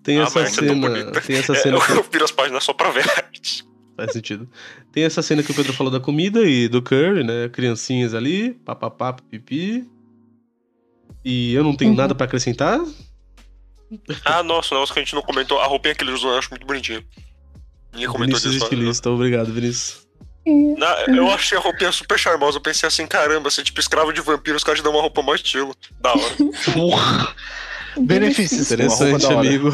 S4: Tem
S2: Ah,
S4: essa
S2: é tão
S4: cena.
S2: bonita.
S4: Tem essa
S2: É,
S4: cena. <laughs>
S2: eu,
S4: que-
S2: eu viro as páginas só pra ver a arte.
S4: Faz sentido. Tem essa cena que o Pedro falou da comida e do curry, né? Criancinhas ali, papapá, pipi. E eu não tenho
S6: Uhum.
S4: nada pra acrescentar.
S2: Ah, nossa, o negócio que a gente não comentou. A roupinha que ele usou eu acho muito bonitinha. Ninguém comentou
S4: Vinícius
S2: disso. né?
S4: estilista, obrigado, Vinícius.
S2: Na- eu achei a roupinha super charmosa. Eu pensei assim, caramba, você é tipo escravo de vampiro, os caras te dão uma roupa mais estilo. Da hora.
S7: Porra. <laughs> Benefícios.
S4: Interessante, amigo.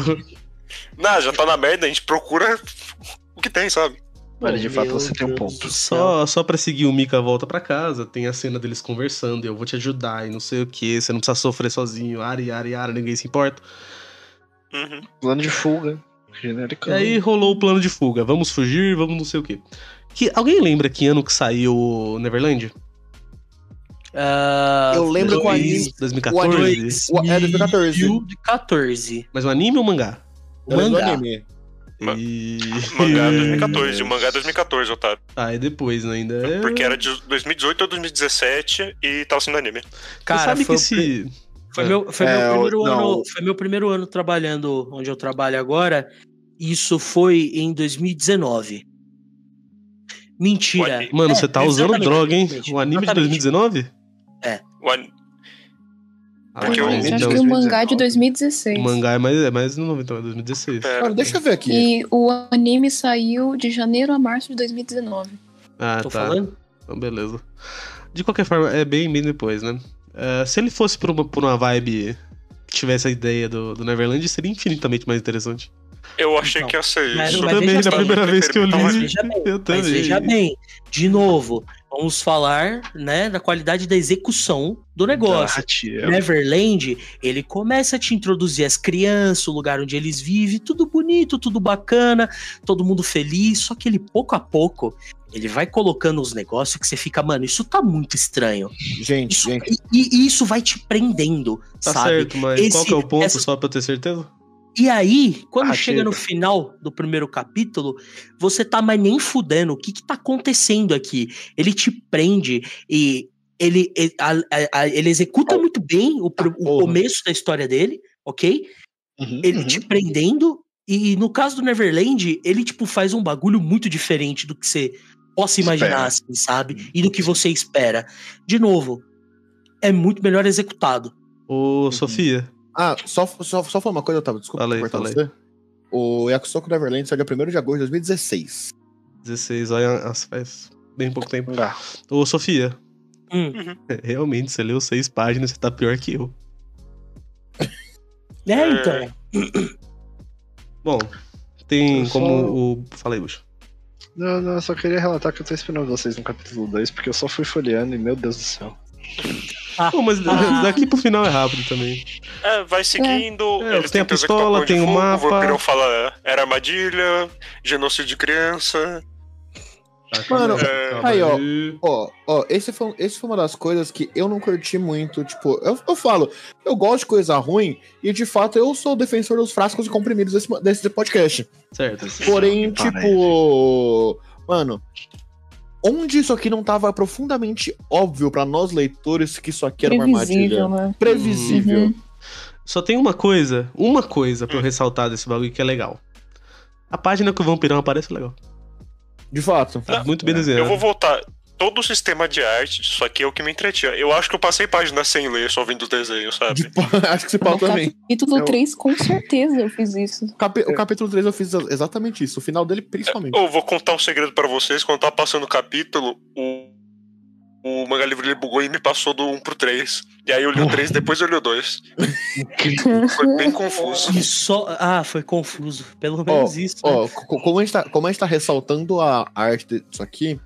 S2: Não, já tá na merda, a gente procura <laughs> o que tem, sabe?
S7: Olha, de fato você tem um ponto.
S4: Só, só pra seguir o Mika volta pra casa, tem a cena deles conversando, eu vou te ajudar e não sei o que, você não precisa sofrer sozinho, ari, ari, ari, ninguém se importa.
S2: Uhum.
S7: Plano de fuga. Genérico.
S4: E aí rolou o plano de fuga, vamos fugir, vamos não sei o que. que alguém lembra que ano que saiu o Neverland?
S3: Uh,
S5: eu lembro 2000, com o anime.
S4: 2014?
S5: O anime, é, 2014.
S3: 2014.
S4: Mas o anime ou o mangá?
S3: O mangá.
S5: Anime.
S2: Ma
S4: e...
S2: Mangá é <laughs> 2014, o mangá é 2014, Otávio.
S4: Ah, e depois né, ainda. É-
S2: Porque era de 2018 ou 2017 e tava sendo anime.
S3: Cara,
S4: sabe que esse.
S3: Foi... Meu, foi,
S7: é,
S3: meu primeiro ano, foi meu primeiro ano trabalhando onde eu trabalho agora. Isso foi em 2019. Mentira.
S4: Mano,
S3: é,
S4: você tá usando droga, hein? O anime
S3: exatamente.
S4: de 2019? É.
S2: O an...
S4: Ah,
S2: Porque
S6: eu...
S2: É
S6: Acho que o mangá é de 2016.
S4: O mangá é mais, é mais novo, então, é 2016.
S5: Cara, deixa eu ver aqui.
S6: E o anime saiu de janeiro a março de 2019.
S4: Ah,
S3: Tô
S4: tá.
S3: Falando?
S4: Então, beleza. De qualquer forma, é bem, bem depois, né? Uh, se ele fosse por uma, por uma vibe que tivesse a ideia do, do Neverland, seria infinitamente mais interessante.
S2: Eu achei
S3: Então,
S2: que ia ser
S3: mas-
S2: isso.
S3: mas
S4: também,
S3: veja
S4: na
S3: bem,
S4: primeira vez que eu li,
S3: Mas veja bem,
S4: eu
S3: mas veja bem, de novo, vamos falar, né, da qualidade da execução do negócio.
S7: Narrativa.
S3: Neverland, ele começa a te introduzir as crianças, o lugar onde eles vivem, tudo bonito, tudo bacana, todo mundo feliz, só que ele pouco a pouco, ele vai colocando os negócios que você fica, mano, isso tá muito estranho.
S5: Gente,
S3: Isso,
S5: gente.
S3: e, e isso vai te prendendo,
S4: Tá
S3: sabe?
S4: certo, mas
S3: Esse-
S4: qual que é o ponto,
S3: essa-
S4: só pra eu ter certeza?
S3: E aí, quando
S7: Narrativa.
S3: chega no final do primeiro capítulo, você tá mais nem fudendo. O que que tá acontecendo aqui? Ele te prende e ele, ele, a- a- ele executa muito bem o, pr- o começo da história dele, ok?
S7: Uhum,
S3: Ele
S7: uhum.
S3: te prendendo e no caso do Neverland, ele tipo faz um bagulho muito diferente do que você possa imaginar, assim, sabe? E do que você espera. De novo, é muito melhor executado.
S4: Ô, Sofia,
S5: Ah, só, só, só falar uma coisa, Otávio. Desculpa
S4: fala aí.
S5: você. O Yakusoku Neverland saiu dia 1 de agosto de 2016.
S4: 16, olha, nossa, faz bem pouco tempo.
S7: Mangá.
S4: Ô, Sofia,
S3: Hum.
S4: realmente, você leu seis páginas, você tá pior que eu.
S3: É,
S2: É.
S3: então. <clears throat>
S4: Bom, tem
S7: Eu só-
S4: como o... Fala aí, Buxa.
S7: Não, não, eu só queria relatar que eu tô esperando vocês no capítulo 2, porque eu só fui folheando e, meu Deus do céu.
S4: Pô, mas
S3: Ah. <laughs>
S4: daqui pro final é rápido também.
S2: É, vai seguindo.
S4: É,
S2: eles
S4: tem a
S2: executar
S4: pistola, tem o
S2: fogo,
S4: mapa.
S2: O vampirão fala, era armadilha, genocídio de criança.
S4: Tá,
S5: Mano,
S2: É.
S5: aí, ó. Ó, ó, esse foi, esse foi uma das coisas que eu não curti muito. Tipo, eu, eu falo, eu gosto de coisa ruim e de fato eu sou o defensor dos frascos e comprimidos desse, desse podcast.
S4: Certo.
S5: Porém, tipo. Mano, onde isso aqui não tava profundamente óbvio pra nós leitores que isso aqui era uma
S6: Previsível,
S5: armadilha?
S6: né?
S5: Previsível.
S6: Uhum.
S4: Só tem uma coisa, uma coisa pra eu
S2: Hum.
S4: ressaltar desse bagulho que é legal. A página que o vampirão aparece é legal.
S5: De fato.
S4: Tá muito bem
S2: Eu
S4: desenhado.
S2: vou voltar. Todo o sistema de arte disso aqui é o que me entretinha. Eu acho que eu passei páginas sem ler, só vendo os desenhos, sabe?
S5: De- <laughs> acho que você
S6: No
S5: também.
S6: capítulo
S7: Eu-
S6: 3, com certeza eu fiz isso.
S5: Capi- o capítulo 3 eu fiz exatamente isso. O final dele, principalmente.
S2: Eu vou contar um segredo pra vocês. Quando tá passando o capítulo, o, o manga livre ele bugou e me passou do 1 pro 3. E aí eu li o 3 depois eu li o 2. Foi bem confuso.
S3: E só. Ah, foi confuso. Pelo menos isso. né?
S5: Como a, gente tá, como a gente tá ressaltando a arte disso aqui.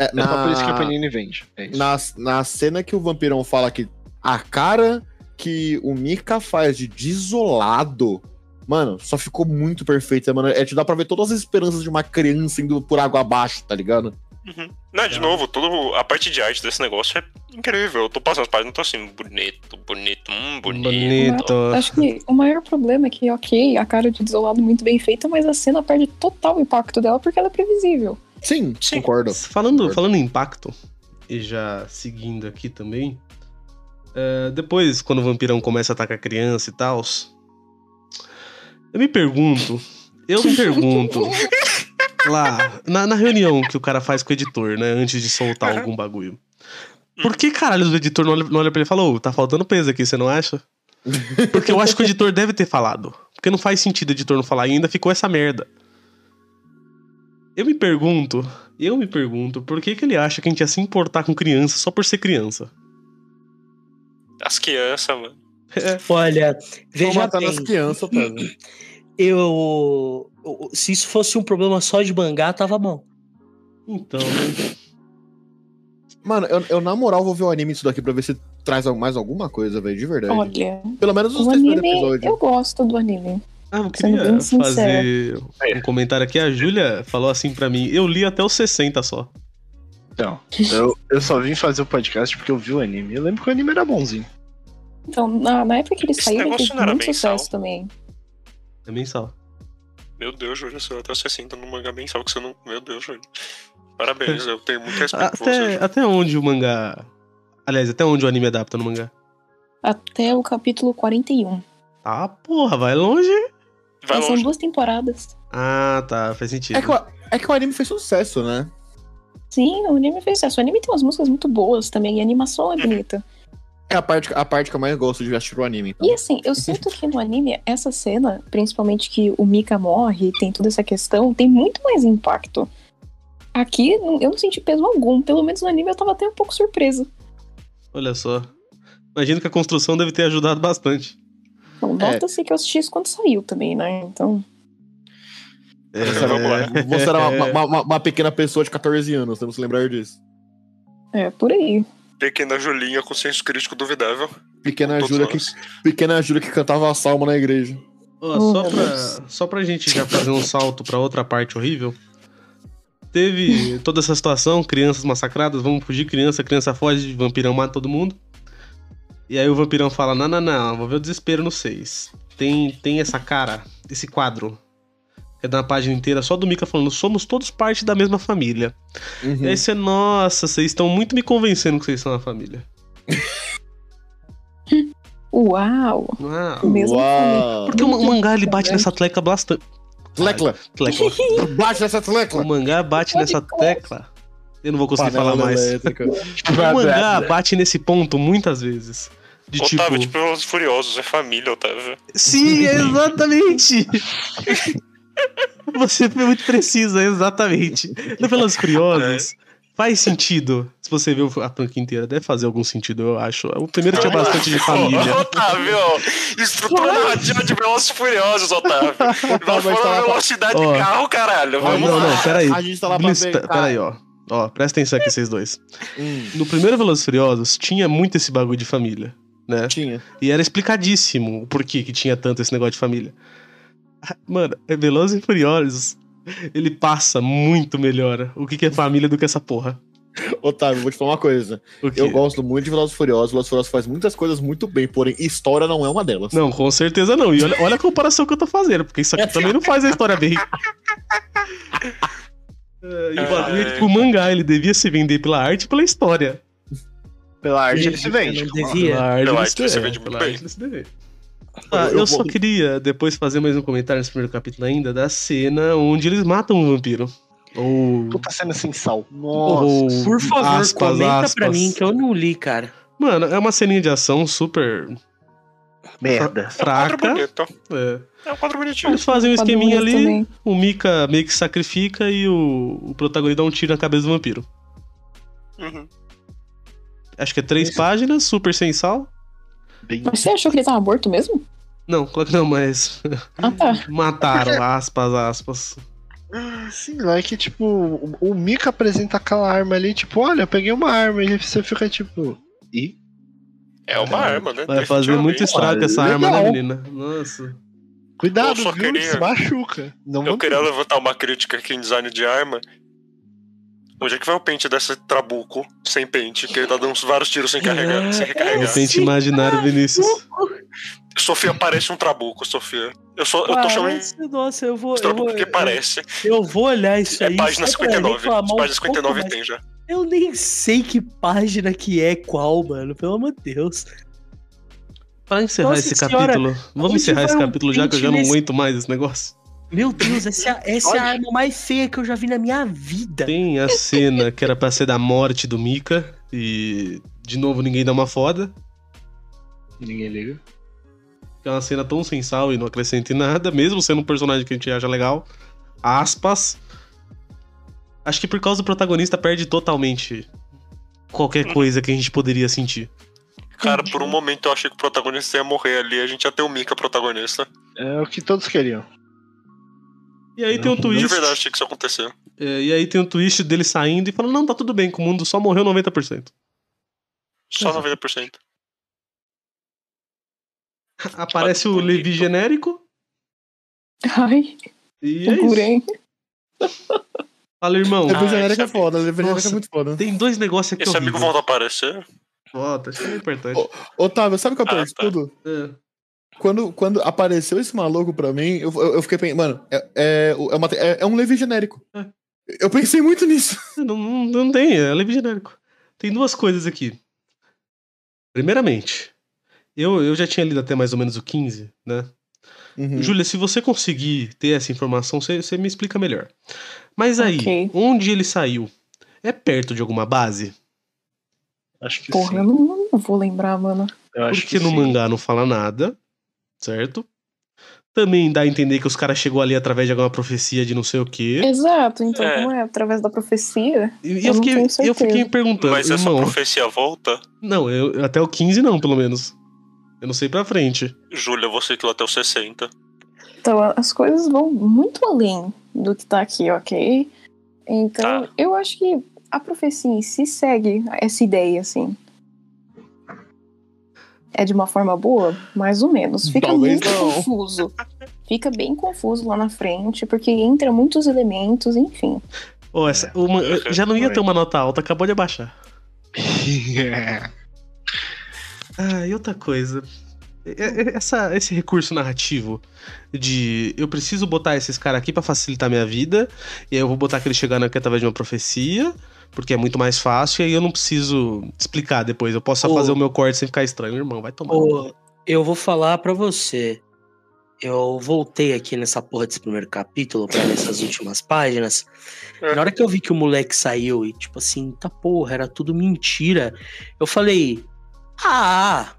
S5: É,
S7: É só por isso que a
S5: na,
S7: Panini vende. É isso.
S5: na, na cena que o vampirão fala que a cara que o Mika faz de desolado. Mano, só ficou muito perfeita, mano. É, te dá pra ver todas as esperanças de uma criança indo por água abaixo, tá ligado?
S2: Uhum. Não, de novo, todo, a parte de arte desse negócio é incrível. Eu tô passando as páginas e tô assim, bonito, bonito, hum, bonito.
S4: Bonito.
S6: Acho que o maior problema é que, ok, a cara de desolado muito bem feita, mas a cena perde total o impacto dela porque ela é previsível.
S5: Sim,
S2: Sim.
S5: concordo.
S4: Falando,
S5: Concordo.
S4: falando em impacto, e já seguindo aqui também, é, depois, quando o vampirão começa a atacar a criança e tal, eu me pergunto, eu me pergunto, <laughs> lá, na, na reunião que o cara faz com o editor, né, antes de soltar algum bagulho, por que caralho o editor não olha, não olha pra ele e fala, ô, tá faltando peso aqui, você não acha? Porque eu acho que o editor deve ter falado. Porque não faz sentido o editor não falar e ainda ficou essa merda. Eu me pergunto, eu me pergunto, por que, que ele acha que a gente ia se importar com criança só por ser criança?
S2: As crianças, mano.
S3: Olha,
S5: Estão
S3: veja
S5: matando
S3: bem.
S5: as crianças. <clears throat>
S3: Eu, eu- Se isso fosse um problema só de mangá, tava bom.
S4: Então, né?
S5: Mano, eu, eu na moral vou ver o anime disso daqui pra ver se traz mais alguma coisa, velho, de verdade.
S6: Olha,
S5: Pelo menos os
S6: o
S5: três primeiros
S6: anime,
S5: episódios.
S6: eu gosto do anime.
S4: Ah, eu
S6: Sendo
S4: queria fazer
S7: É.
S4: um comentário aqui. A Júlia falou assim pra mim: eu li até os 60 só.
S7: Então, eu, eu só vim fazer o podcast porque eu vi o anime. Eu lembro que o anime era bonzinho.
S6: Então, na, na época que ele
S2: Esse
S6: saiu, ele fez muito
S2: mensal?
S6: sucesso também.
S4: É mensal.
S2: Meu Deus, Júlio, você até 60 no mangá mensal que você não. Meu Deus, Júlio. Parabéns, eu tenho muito respeito por você.
S4: Até, até onde o mangá. Aliás, até onde o anime adapta no mangá?
S6: Até o capítulo 41.
S4: Ah, porra, vai longe.
S2: Vai
S6: são
S2: longe.
S6: duas temporadas.
S4: Ah, tá, faz sentido.
S5: É que, o, é que o anime fez sucesso, né?
S6: Sim, o anime fez sucesso. O anime tem umas músicas muito boas também, e a animação é bonita.
S5: É a parte, a parte que eu mais gosto de assistir o anime. Então.
S6: E assim, eu sinto que no anime, essa cena, principalmente que o Mika morre e tem toda essa questão, tem muito mais impacto. Aqui, eu não senti peso algum. Pelo menos no anime eu tava até um pouco surpresa.
S4: Olha só. Imagino que a construção deve ter ajudado bastante.
S6: Bom,
S5: É.
S6: nota-se que eu assisti isso quando saiu também, né? Então.
S5: Você era, uma, você era <laughs> uma, uma- uma- uma pequena pessoa de 14 anos, temos que lembrar disso.
S6: É, por aí.
S2: Pequena Julinha com senso crítico duvidável.
S5: Pequena Júlia que, pequena Júlia que cantava a salma na igreja.
S4: Ó,
S6: Oh,
S4: só, pra, só pra gente já fazer um salto pra outra parte horrível. Teve toda essa situação, crianças massacradas, vamos fugir, criança, criança foge, vampirão mata todo mundo. E aí o vampirão fala, não, não, não, vou ver o desespero no 6. Tem, tem essa cara, esse quadro. É da página inteira só do Mika falando, somos todos parte da mesma família.
S5: Uhum.
S4: E aí você, nossa, vocês estão muito me convencendo que vocês são a família.
S6: Uau!
S4: Uau.
S6: Mesmo
S5: Uau!
S4: Porque o, o mangá ele bate nessa tecla bastante.
S5: Tlecla!
S4: Tecla. <laughs>
S5: Bate nessa
S4: O
S5: tlecla!
S4: mangá bate nessa tecla. Eu não vou conseguir
S5: Panela
S4: falar mais. <laughs> O mangá bate nesse ponto muitas vezes. De
S2: Otávio,
S4: tipo.
S2: tipo, Velozes e Furiosos, é família, Otávio.
S4: Sim, <laughs> exatamente! Você foi muito precisa, exatamente. No Pelas Furiosas, faz sentido. Se você ver a franquia inteira, deve fazer algum sentido, eu acho. O primeiro tinha bastante de família.
S2: Otávio, estrutura narrativa de Velozes e Furiosos, Otávio. Nós
S5: tá
S2: fomos na velocidade
S4: Ó.
S2: de carro, caralho.
S4: Ó,
S2: Vamos
S4: não,
S2: lá.
S4: não, peraí.
S5: A gente tá lá pra ver, cara.
S4: Peraí, ó. Ó, presta atenção aqui, vocês dois.
S5: Hum,
S4: No primeiro Velozes e Furiosos, tinha muito esse bagulho de família, né?
S5: tinha.
S4: E era explicadíssimo o porquê que tinha tanto esse negócio de família. Mano, é Velozes e Furiosos. Ele passa muito melhor o que que é família do que essa porra.
S5: Otávio, vou te falar uma coisa. Eu gosto muito de Velozes e Furiosos. Velozes e Furiosos faz muitas coisas muito bem, porém história não é uma delas.
S4: Não, com certeza não. E olha, olha a comparação que eu tô fazendo, porque isso aqui <laughs> também não faz a história bem. <laughs> É, e o bagulho é o mangá, ele devia se vender pela arte e pela história.
S7: Pela arte ele se vende.
S3: não devia.
S4: Pela arte,
S2: Pela
S4: ele
S2: arte ele se
S4: é,
S2: vende muito
S4: pela
S2: bem.
S4: arte ele se vende. Ah,
S5: Eu
S4: eu só
S5: vou-
S4: queria depois fazer mais um comentário nesse primeiro capítulo ainda da cena onde eles matam o vampiro. Ou.
S7: Puta cena sem sal.
S4: ou
S7: Nossa.
S3: Por favor,
S4: aspas,
S3: comenta pra
S4: aspas.
S3: mim que eu não li, cara.
S4: Mano, é uma ceninha de ação super
S7: Merda.
S2: É um quadro
S4: fraca.
S2: bonito.
S4: É.
S2: É um quadro bonitinho.
S4: Eles fazem um
S6: Quadro
S4: esqueminha ali,
S6: também.
S4: o Mika meio que sacrifica e o, o protagonista dá um tiro na cabeça do vampiro.
S2: Uhum.
S4: Acho que é três páginas, super sem sal.
S7: Bem...
S6: Mas você achou que ele tava morto mesmo?
S4: Não, claro que não, mas
S6: Ah, tá. <laughs>
S4: mataram, aspas, aspas.
S7: Sim, lá é que, tipo, o, o Mika apresenta aquela arma ali, tipo, olha, eu peguei uma arma, e você fica tipo. E?
S2: É uma arma, né?
S4: Vai fazer muito estrago essa
S7: Legal.
S4: arma, né, menina? Nossa.
S7: Cuidado,
S2: Eu
S7: viu?
S2: queria-
S7: Se machuca. Não
S2: Eu queria levantar uma crítica aqui em design de arma. Onde é que vai o pente desse trabuco sem pente? Que ele tá dando vários tiros sem carregar, sem
S4: O
S2: recarregar.
S4: pente imaginário, Vinícius.
S2: Sofia parece um trabuco, Sofia. Eu, só, eu tô chamando
S3: Nossa, eu vou.
S2: de
S3: Eu vou,
S2: trabuco porque parece.
S3: eu vou olhar isso
S2: É
S3: aí.
S2: página
S3: só pra
S2: 59.
S3: reclamar um
S2: Página
S3: pouco
S2: 59
S3: mais.
S2: tem já.
S3: Eu nem sei que página que é qual, mano. Pelo amor de Deus.
S4: Pra encerrar
S3: Nossa
S4: esse
S3: senhora,
S4: capítulo, vamos encerrar esse
S3: um
S4: capítulo já que eu já não
S3: nesse-
S4: aguento mais esse negócio.
S3: Meu Deus, essa, é a- essa é a arma mais feia que eu já vi na minha vida.
S4: Tem a cena que era pra ser da morte do Mika e de novo ninguém dá uma foda.
S7: Ninguém liga.
S4: Que é uma cena tão sem sal e não acrescenta em nada, mesmo sendo um personagem que a gente acha legal. Aspas. Acho que por causa do protagonista perde totalmente qualquer coisa que a gente poderia sentir.
S2: Cara, por um momento eu achei que o protagonista ia morrer ali. A gente ia ter o Mika protagonista.
S7: É o que todos queriam.
S4: E aí tem um
S2: De
S4: twist.
S2: verdade, achei que isso ia acontecer.
S4: é, e aí tem um twist dele saindo e falando: Não, tá tudo bem, que o mundo só morreu 90%.
S2: Só 90%. <laughs>
S4: Aparece o Levi genérico
S6: Ai,
S4: e é isso. Fala, irmão.
S5: Level
S2: Ah,
S5: genérico é
S2: esse
S5: foda, level genérico é muito foda.
S4: Tem dois negócios aqui
S2: Esse amigo
S4: horríveis.
S2: volta a aparecer?
S4: Volta, acho que é importante.
S5: Ô, Otávio, sabe o é pior
S2: Ah,
S5: de
S2: tá.
S5: tudo?
S4: É.
S5: Quando, quando apareceu esse maluco pra mim, eu, eu, eu fiquei pensando, mano, é, é, é, uma- é- é um Levi genérico.
S4: É.
S5: Eu pensei muito nisso. <laughs>
S4: Não, não, não tem, é Levi genérico. Tem duas coisas aqui. Primeiramente, eu, eu já tinha lido até mais ou menos o 15, né?
S5: Uhum.
S4: Júlia, se você conseguir ter essa informação, você, você me explica melhor. Mas aí,
S6: Ok.
S4: onde ele saiu? É perto de alguma base?
S7: Acho que
S6: Porra,
S7: sim.
S6: eu não, não vou lembrar, mano.
S7: Eu acho
S4: Porque
S7: que
S4: no
S7: sim.
S4: mangá não fala nada, certo? Também dá a entender que os caras chegou ali através de alguma profecia de não sei o quê.
S6: Exato, então
S2: É.
S6: como é? Através da profecia?
S4: E
S6: Eu
S4: eu, fiquei, eu fiquei perguntando,
S2: Mas essa
S4: irmão.
S2: profecia volta?
S4: Não, eu, até o 15 não, pelo menos. Eu não sei pra frente.
S2: Júlia, você que lá até os 60.
S6: Então as coisas vão muito além do que tá aqui, ok? Então
S2: Tá.
S6: eu acho que a profecia em si segue essa ideia, assim. É de uma forma boa? Mais ou menos. Fica
S5: Talvez
S6: muito
S5: não.
S6: confuso. Fica bem confuso lá na frente, porque entra muitos elementos, enfim.
S4: Ô, essa, uma-
S2: É,
S4: já não ia ter uma nota alta, acabou de abaixar. <laughs>
S7: É.
S4: Ah, e outra coisa. É- é- Essa, esse recurso narrativo de eu preciso botar esses caras aqui pra facilitar minha vida, e aí eu vou botar que eles chegaram aqui através de uma profecia, porque é muito mais fácil, e aí eu não preciso explicar depois. Eu posso só
S3: Ô.
S4: fazer o meu corte sem ficar estranho, irmão. Vai tomar.
S3: Ô, eu vou falar pra você. Eu voltei aqui nessa porra desse primeiro capítulo pra ler essas últimas páginas.
S2: É.
S3: Na hora que eu vi que o moleque saiu e, tipo assim, tá porra, era tudo mentira. Eu falei, ah,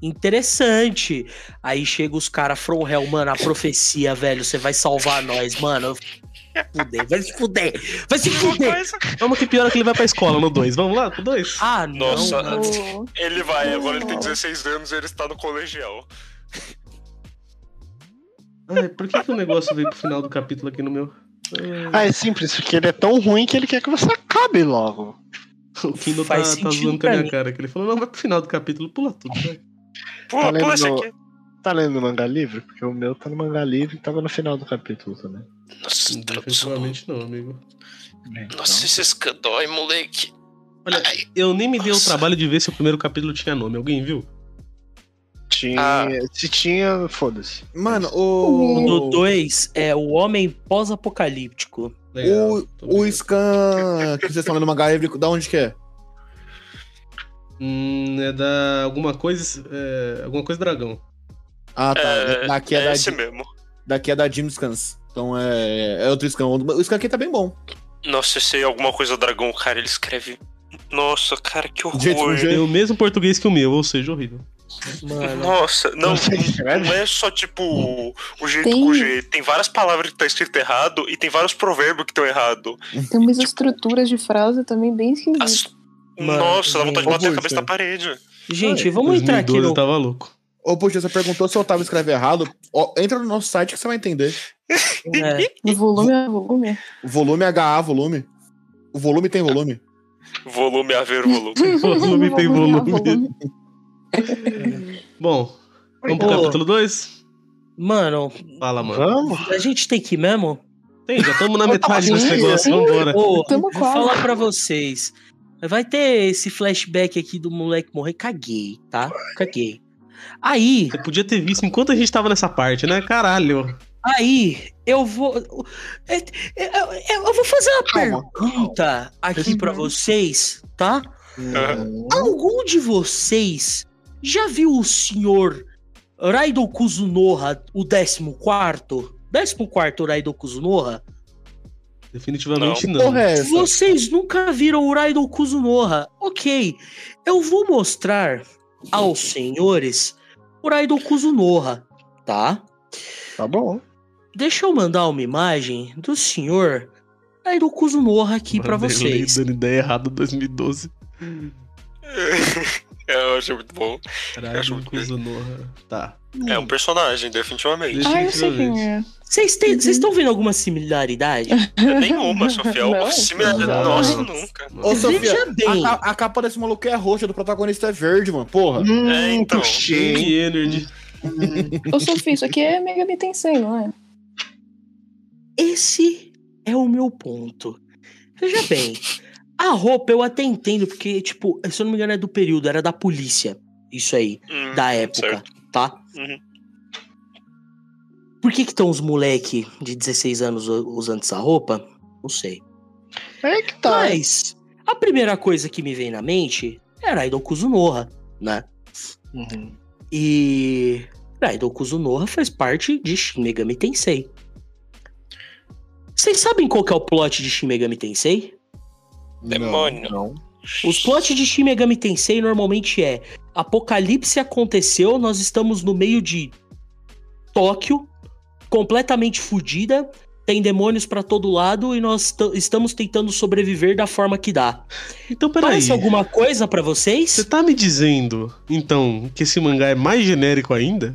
S3: interessante. Aí chega os caras from hell, mano, a profecia, velho, você vai salvar nós, mano. Fuder, vai se fuder, vai se fuder.
S4: Vamos que pior é que ele vai pra escola no 2. Vamos lá, pro 2?
S3: Ah, não,
S2: Nossa.
S3: mano.
S6: O-
S2: Ele vai, agora ele tem
S6: Não.
S2: 16 anos e ele está no colegial.
S4: Ai, por que, que o negócio veio pro final do capítulo aqui no meu?
S7: Ah, é simples, porque ele é tão ruim que ele quer que você acabe logo. <laughs>
S4: O Kindle tá,
S3: Faz
S4: tá zoando com a
S3: pra
S4: minha cara. Que ele falou, não, vai pro final do capítulo, pula tudo, vai.
S2: Pula,
S7: Tá
S2: pula esse
S7: lendo-
S2: aqui.
S7: Tá lendo o mangá livre? Porque o meu tá no mangá livre e tava no final do capítulo também.
S2: Nossa.
S4: Definitivamente não, amigo.
S2: Nossa, esses dói, moleque.
S4: Olha,
S2: Ai,
S4: eu nem me dei o
S2: Nossa.
S4: trabalho de ver se o primeiro capítulo tinha nome. Alguém viu?
S7: Tinha.
S2: Ah.
S7: Se tinha, foda-se.
S5: Mano,
S6: Uhum.
S3: O do
S5: o.
S3: 2 é o homem pós-apocalíptico.
S5: O, o scan que vocês estão lendo mangá livre, da onde que é?
S4: Hum, é da alguma coisa. É, alguma coisa dragão.
S5: Ah, tá.
S2: É,
S5: daqui, é
S2: é
S5: da,
S2: esse mesmo.
S5: daqui é da Jim Scans. Então é, é outro scan. O scan aqui tá bem bom.
S2: Nossa, esse aí é alguma coisa dragão, cara. Ele escreve. Nossa, cara, que
S5: Gente,
S2: horror.
S5: G.
S4: Tem o mesmo português que o meu, ou seja, horrível.
S3: Mano,
S2: Nossa, não, não é só tipo o jeito
S6: Tem-
S2: com G. Tem várias palavras que tá escrito errado e tem vários provérbios que estão errado.
S6: Tem umas estruturas de frase também bem esquisitas.
S2: As, Nossa, dá vontade de bater a
S5: gente.
S2: cabeça na parede.
S3: Gente, vamos entrar aqui
S4: 2012
S3: no.
S4: eu tava louco.
S5: Ô, Puxa, você perguntou se eu tava escrevendo errado. Ó, entra no nosso site que você vai entender.
S3: É,
S6: volume é volume.
S5: Volume HA, volume. O volume tem volume.
S2: Volume a ver volume. <laughs>
S4: Volume tem volume. Bom, vamos pro
S3: Ô.
S4: capítulo 2?
S3: mano,
S4: Fala, mano.
S7: Vamos?
S3: a gente tem que ir mesmo?
S4: Tem, já estamos na metade desse negócio, vambora.
S3: Ô,
S6: Tamo
S3: vou
S6: quase.
S3: falar pra vocês. Vai ter esse flashback aqui do moleque morrer. Caguei, tá? Caguei. Aí,
S4: Você podia ter visto enquanto a gente tava nessa parte, né? Caralho.
S3: aí, eu vou. é- é- Eu vou fazer uma
S5: Calma.
S3: pergunta aqui pra vocês, tá? Algum de vocês já viu o senhor Raido Kuzunoha, o 14? 14 Raido Kuzunoha?
S4: Definitivamente não.
S5: Porra, é?
S3: Vocês nunca viram o Raido Kuzunoha? Ok, eu vou mostrar aos senhores o Raido Kuzunoha, tá?
S7: Tá bom.
S3: Deixa eu mandar uma imagem do senhor Raido Kuzunoha aqui pra
S4: Mandei
S3: vocês.
S4: Dando ideia errada 2012.
S2: É, <laughs> eu achei muito bom.
S4: Caralho,
S2: Acho muito
S4: Kuzunoha. Tá.
S2: É um personagem, definitivamente.
S6: Ah, eu sei quem é.
S3: Vocês estão vendo alguma similaridade? <laughs>
S2: Nenhuma, Sofia.
S6: Não.
S2: Similar-
S4: Não.
S2: Nossa, nunca.
S5: Ô, Sofia,
S3: Veja bem.
S5: a, a capa desse maluco é roxa, do protagonista é verde, mano. Porra.
S7: Hum,
S2: É, então.
S7: puxei.
S4: Game Energy.
S6: Ô, Sofia, isso aqui é Megami Tensei, não é?
S3: Esse é o meu ponto. Veja bem, a roupa eu até entendo, porque, tipo, se eu não me engano, é do período, era da polícia. Isso aí,
S2: Hum,
S3: da época,
S2: certo.
S3: tá?
S2: Uhum.
S3: Por que que estão os moleque de 16 anos usando essa roupa? Não sei.
S7: É que tá.
S3: Mas, a primeira coisa que me vem na mente é Raidou Kuzunoha, né?
S7: Uhum.
S3: E Raidou Kuzunoha faz parte de Shin Megami Tensei. Vocês sabem qual que é o plot de Shin Megami Tensei?
S2: Demônio.
S5: Não.
S3: Os plots de Shin Megami Tensei normalmente é Apocalipse aconteceu, nós estamos no meio de Tóquio, completamente fodida, tem demônios pra todo lado e nós estamos tentando sobreviver da forma que dá.
S4: Então, peraí.
S3: Parece alguma coisa pra vocês?
S4: Você tá me dizendo, então, que esse mangá é mais genérico ainda?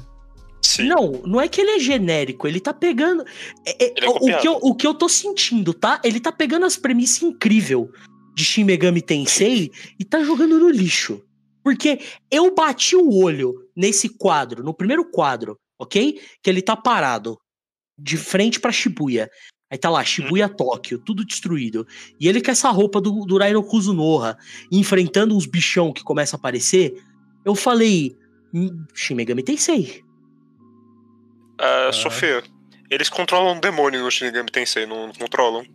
S2: Sim.
S3: Não, não é que ele é genérico, ele tá pegando. é- é-
S2: Ele é
S3: o, que eu, o que eu tô sentindo, tá? Ele tá pegando as premissas incríveis de Shin Megami Tensei e tá jogando no lixo. Porque eu bati o olho nesse quadro, no primeiro quadro, ok? Que ele tá parado, de frente pra Shibuya. Aí tá lá, Shibuya Tóquio, tudo destruído. E ele com essa roupa do, do Raino Kuzunoha, enfrentando uns bichão que começa a aparecer. Eu falei, "Hum, Shin Megami Tensei.
S2: Ah, Sofia, eles controlam um demônio no Shinigami Tensei, não controlam?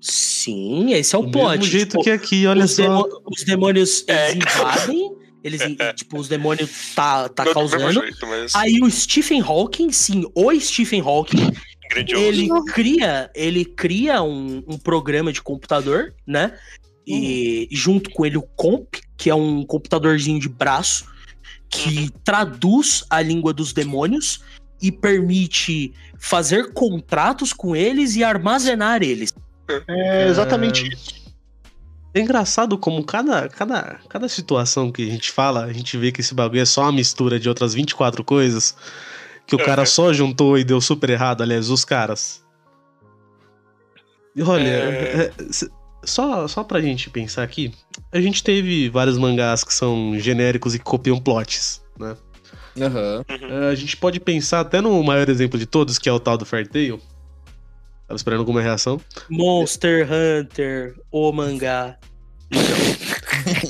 S3: Sim, esse é o
S4: Do
S3: plot.
S4: mesmo jeito
S3: tipo,
S4: que aqui, olha
S3: os,
S4: só.
S3: demo- os demônios
S2: É.
S3: invadem, eles, <laughs> in- tipo, os demônios tá, tá
S2: Não do
S3: causando.
S2: jeito, mas
S3: Aí o Stephen Hawking, sim, o Stephen Hawking,
S2: grandioso.
S3: ele cria, ele cria um, um programa de computador, né? E junto com ele o Comp, que é um computadorzinho de braço que traduz a língua dos demônios e permite fazer contratos com eles e armazenar eles.
S7: É exatamente isso.
S4: É engraçado como cada, cada, cada situação que a gente fala, a gente vê que esse bagulho é só uma mistura de outras 24 coisas que o cara só <laughs> juntou e deu super errado, aliás, os caras. E olha,
S2: É.
S4: é, c- só, só pra gente pensar aqui, a gente teve vários mangás que são genéricos e que copiam plots, né?
S5: Aham.
S2: Uhum.
S4: É, A gente pode pensar até no maior exemplo de todos, que é o tal do Fair Tail. Tava esperando alguma reação.
S3: Monster Hunter, o mangá.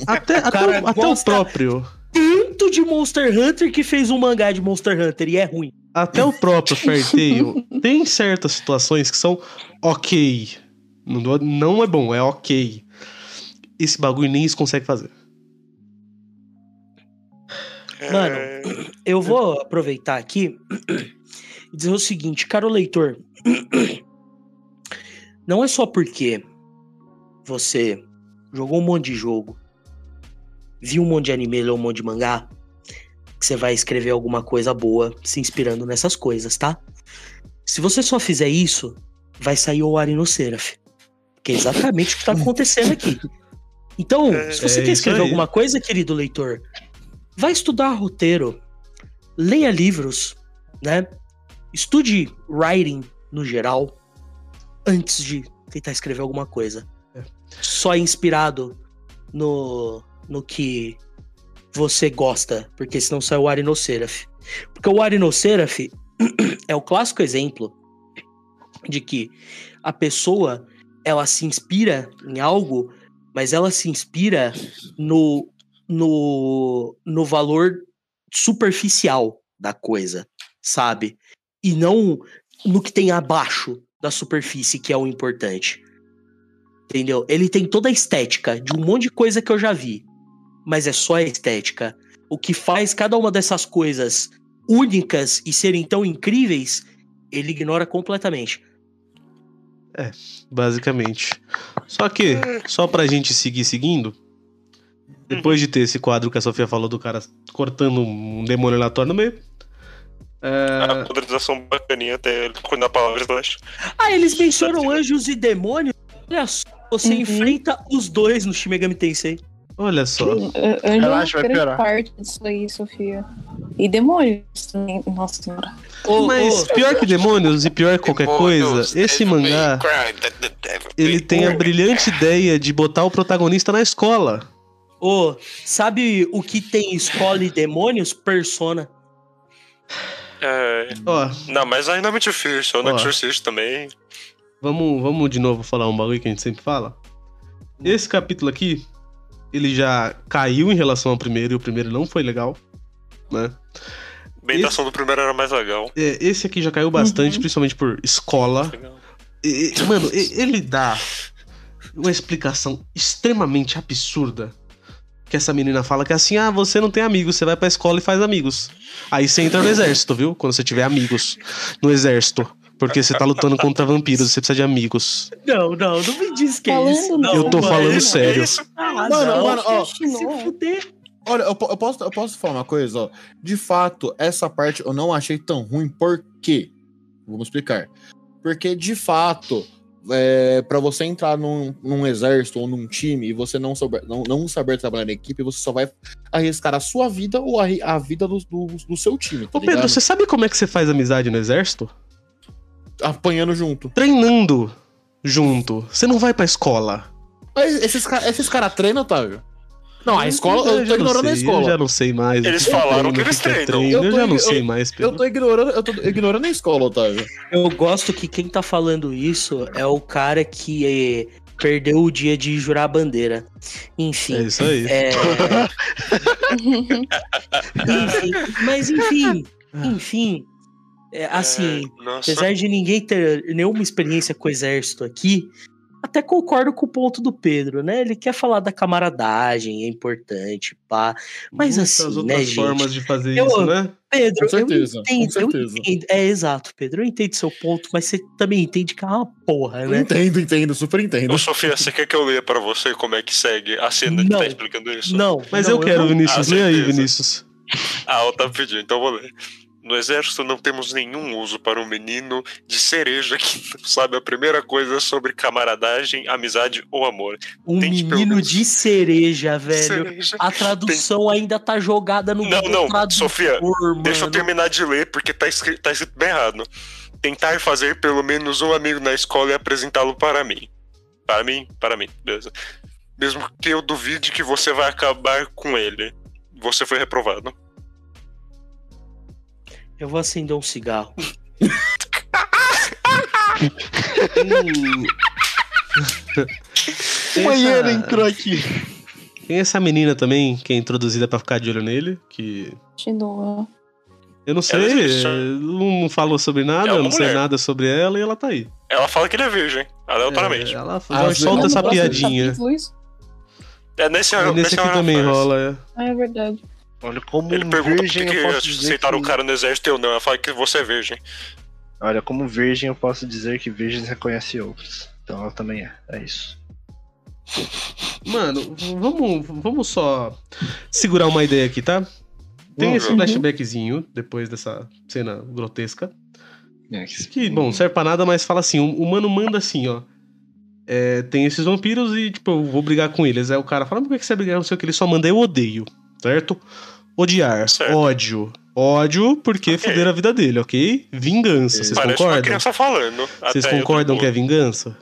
S4: Até, até,
S3: cara
S4: o, até o
S3: gosta-
S4: próprio.
S3: Tanto de Monster Hunter que fez um mangá de Monster Hunter e é ruim.
S4: Até o próprio Fair Tail <laughs> tem certas situações que são ok. Não, não é bom, é ok. Esse bagulho nem isso consegue fazer.
S3: Mano,
S2: É,
S3: Eu vou aproveitar aqui e dizer o seguinte, caro leitor. Não é só porque você jogou um monte de jogo, viu um monte de anime, leu um monte de mangá, que você vai escrever alguma coisa boa se inspirando nessas coisas, tá? Se você só fizer isso, vai sair o Ari no Seraph. Que é exatamente o que tá acontecendo aqui. Então, <laughs>
S2: É,
S3: se você
S4: é
S3: quer escrever alguma coisa, querido leitor, vai estudar roteiro, leia livros, né? Estude writing no geral antes de tentar escrever alguma coisa.
S4: É.
S3: Só inspirado no, no que você gosta, porque senão sai o Arinoceraf. Porque o Arinoceraf <clears throat> é o clássico exemplo de que a pessoa ela se inspira em algo, mas ela se inspira no, no, no valor superficial da coisa, sabe? E não no que tem abaixo da superfície, que é o importante. Entendeu? Ele tem toda a estética de um monte de coisa que eu já vi, mas é só a estética. O que faz cada uma dessas coisas únicas e serem tão incríveis, ele ignora completamente.
S4: Basicamente. Só que, só pra gente seguir seguindo, depois de ter esse quadro que a Sofia falou do cara cortando um demônio aleatório no meio.
S2: A
S4: É,
S2: modernização bacaninha até quando a palavra slash.
S3: Ah, eles mencionam anjos e demônios. Olha só, você
S6: Uhum.
S3: enfrenta os dois no Shin Megami Tensei.
S4: Olha só.
S6: An- Anjo é
S7: Relaxa, vai
S6: grande
S7: piorar.
S6: parte disso aí, Sofia. E demônios também. Nossa senhora.
S3: Ô,
S4: Mas
S3: ô,
S4: pior que demônios e pior que qualquer coisa, esse mangá ele tem a brilhante ideia de botar o protagonista na escola.
S3: ô, sabe o que tem escola e demônios? Persona.
S2: É,
S4: Ó,
S2: não, mas ainda é muito difícil. No
S4: Ó.
S2: Exorcist também.
S4: vamos, vamos de novo falar um bagulho que a gente sempre fala. Esse capítulo aqui, ele já caiu em relação ao primeiro e o primeiro não foi legal, né?
S2: A ambientação do primeiro era mais legal.
S4: É, esse aqui já caiu bastante,
S6: Uhum.
S4: principalmente por escola. E- mano, ele dá uma explicação extremamente absurda. Que essa menina fala que é assim: ah, você não tem amigos, você vai pra escola e faz amigos. Aí você entra no exército, viu? Quando você tiver amigos no exército. Porque você tá lutando contra vampiros, você precisa de amigos.
S3: Não, não, não me diz que é
S6: Falando
S3: isso.
S6: não,
S4: Eu tô
S3: mano.
S4: falando
S2: É
S4: sério.
S2: é.
S3: Ah,
S5: Mano,
S3: não.
S5: mano, ó,
S3: Se fuder.
S5: Olha, eu, eu posso, eu posso falar uma coisa, ó. De fato, essa parte eu não achei tão ruim, por quê? Vamos explicar. Porque, de fato, é, para você entrar num, num exército ou num time e você não, souber, não, não saber trabalhar em equipe, você só vai arriscar a sua vida ou a, a vida do, do, do seu time. Tá
S4: Ô Pedro, você sabe como é que você faz amizade no exército?
S5: Apanhando junto.
S4: Treinando junto. Você não vai pra escola.
S5: Mas esses, esses caras treinam, Otávio? Não, a escola, eu
S4: já
S5: tô
S4: não
S5: ignorando a
S4: sei,
S5: escola.
S4: Eu já não sei mais.
S2: Eles
S4: é
S2: falaram
S4: treino,
S2: que eles
S4: é
S2: treinam.
S4: treino,
S5: Eu
S4: Eu
S5: tô
S4: já não
S5: ig-
S4: sei mais, Pedro.
S5: Eu tô ignorando, eu tô ignorando a escola, Otávio.
S3: Eu gosto que quem tá falando isso é o cara que eh, perdeu o dia de jurar a bandeira. Enfim.
S4: É isso aí.
S3: É... <laughs> enfim, mas enfim, enfim, é, assim,
S2: É,
S3: apesar de ninguém ter nenhuma experiência com o exército aqui, até concordo com o ponto do Pedro, né? Ele quer falar da camaradagem, é importante, pá. Mas
S4: Muitas
S3: assim,
S4: outras
S3: né, gente?
S4: formas de fazer
S3: Eu-
S4: isso, né?
S3: Pedro,
S5: Com certeza,
S3: eu entendo,
S5: com certeza.
S3: eu entendo. É exato, Pedro, eu entendo seu ponto, mas você também entende que é uma porra, né?
S5: Entendo, entendo, super entendo.
S2: Ô, Sofia, você quer que eu leia pra você como é que segue a cena que
S3: Não.
S2: tá explicando isso?
S3: Não,
S4: Mas
S3: não,
S4: eu quero,
S3: não-
S4: Vinícius.
S2: Ah,
S4: Lê aí. Vinícius.
S2: Ah, eu tava pedindo, então eu vou ler. No exército não temos nenhum uso para um menino de cereja que sabe a primeira coisa sobre camaradagem, amizade ou amor.
S3: Um
S2: Tente
S3: menino
S2: menos-
S3: de cereja, <laughs> velho.
S2: Cereja.
S3: A tradução ainda tá jogada no
S2: Não, não,
S3: Tradutor,
S2: Sofia, Deixa eu
S3: mano.
S2: terminar de ler, porque tá escrito, tá escrito bem errado. Tentar fazer pelo menos um amigo na escola e apresentá-lo para mim. Para mim? Para mim, beleza. Mesmo que eu duvide que você vai acabar com ele. Você foi reprovado.
S3: Eu vou acender um cigarro.
S4: Hum.
S7: O banheiro
S4: Essa-
S7: entrou aqui.
S4: Tem essa menina também, que é introduzida pra ficar de olho nele, que
S6: Continua.
S4: eu não sei,
S2: Ela existe.
S4: é, não falou sobre nada,
S2: É
S4: eu não sei
S2: mulher.
S4: nada sobre ela e ela tá aí.
S2: Ela fala que ele é virgem, aleatoriamente.
S4: É, ela
S5: Às
S4: já
S5: vezes-
S4: solta essa piadinha.
S6: capítulo, isso?
S2: É, nesse,
S4: nesse aqui também rola, é.
S6: Ah, é verdade.
S7: Olha, como
S2: Ele
S7: um
S2: pergunta por
S7: virgem
S2: que,
S7: eu posso
S2: que
S7: dizer
S2: aceitaram
S7: que...
S2: o cara no exército e eu não. Ela fala que você é virgem.
S7: Olha, como virgem eu posso dizer que virgens reconhecem outros. Então ela também é. É isso.
S4: Mano, vamos, vamos só segurar uma ideia aqui, tá? Tem
S2: Vamos.
S4: esse flashbackzinho, depois dessa cena grotesca.
S7: É, que-
S4: bom, serve pra nada, mas fala assim: o, o mano manda assim, ó. é, tem esses vampiros e, tipo, eu vou brigar com eles. Aí o cara fala, mas por que você vai brigar? Não sei o que ele só manda, eu odeio, certo? Odiar,
S2: Certo.
S4: ódio. Ódio porque
S2: Ok.
S4: fuderam a vida dele, ok? Vingança, vocês
S2: Parece uma
S4: concordam?
S2: criança falando.
S4: Vocês concordam que é vingança?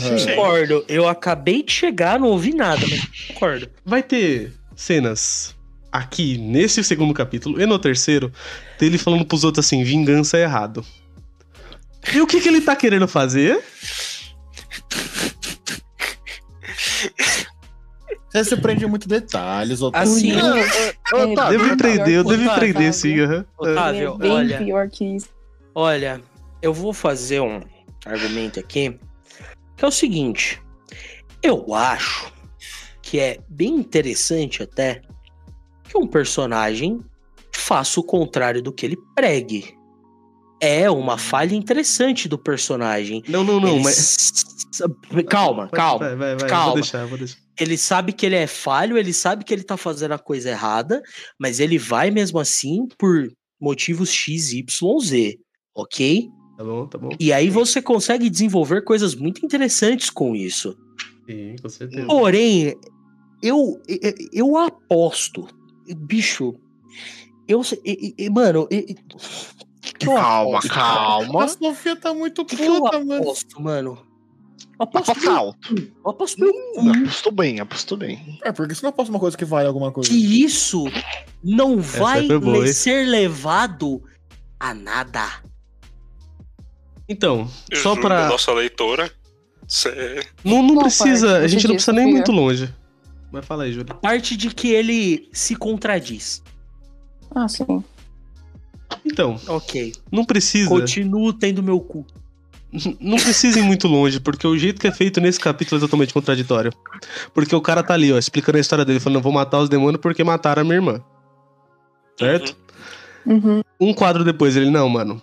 S2: Sim.
S3: Concordo. Eu acabei de chegar, não ouvi nada, mas concordo.
S4: Vai ter cenas aqui, nesse segundo capítulo, e no terceiro, dele falando pros outros assim, vingança é errado. E o que, que ele tá querendo fazer? <laughs>
S5: Você se prende em muitos detalhes, Otávio.
S3: Assim,
S7: Não,
S6: É,
S7: Otávio,
S4: Deve prender, eu devo prender
S6: Otávio.
S4: sim,
S6: é
S3: Otávio,
S6: bem
S3: olha,
S6: pior que isso.
S3: olha, eu vou fazer um argumento aqui, que é o seguinte. Eu acho que é bem interessante até que um personagem faça o contrário do que ele pregue. É uma falha interessante do personagem.
S4: Não, não, não,
S3: Ele
S4: mas.
S3: Calma, calma.
S4: Vai, vai, vai,
S3: calma.
S4: vou deixar, vou deixar.
S3: Ele sabe que ele é falho, ele sabe que ele tá fazendo a coisa errada, mas ele vai mesmo assim por motivos X, Y, Z, ok?
S4: Tá bom, tá bom.
S3: E aí você consegue desenvolver coisas muito interessantes com isso.
S4: Sim, com certeza.
S3: Porém, eu, eu, eu aposto, bicho, eu, se- e- e- mano, eu
S7: Calma,
S3: aposto?
S5: A
S7: calma.
S5: Sofia tá muito
S3: Que que eu
S5: puta, mano.
S3: aposto, mano? Eu aposto,
S7: Aposta alto.
S3: eu aposto meu cu
S7: Apostou bem, apostou bem.
S5: É, porque se não posso uma coisa que vale alguma coisa.
S3: que isso não vai
S4: boa,
S3: le-
S4: hein?
S3: ser levado a nada.
S4: Então, só
S2: Júlia,
S4: pra.
S2: Nossa leitora. Cê...
S4: Não, não
S6: Qual
S4: precisa,
S6: parte
S4: a gente não precisa nem muito longe. Mas fala aí, Júlia.
S3: Parte de que ele se contradiz.
S6: Ah, sim.
S4: Então,
S3: Ok.
S4: não precisa.
S3: Continuo tendo meu cu. <laughs>
S4: Não precisa ir muito longe, porque o jeito que é feito nesse capítulo é totalmente contraditório. Porque o cara tá ali, ó, explicando a história dele, falando, vou matar os demônios porque mataram a minha irmã. Certo?
S6: Uhum.
S4: Um quadro depois, ele, não, mano.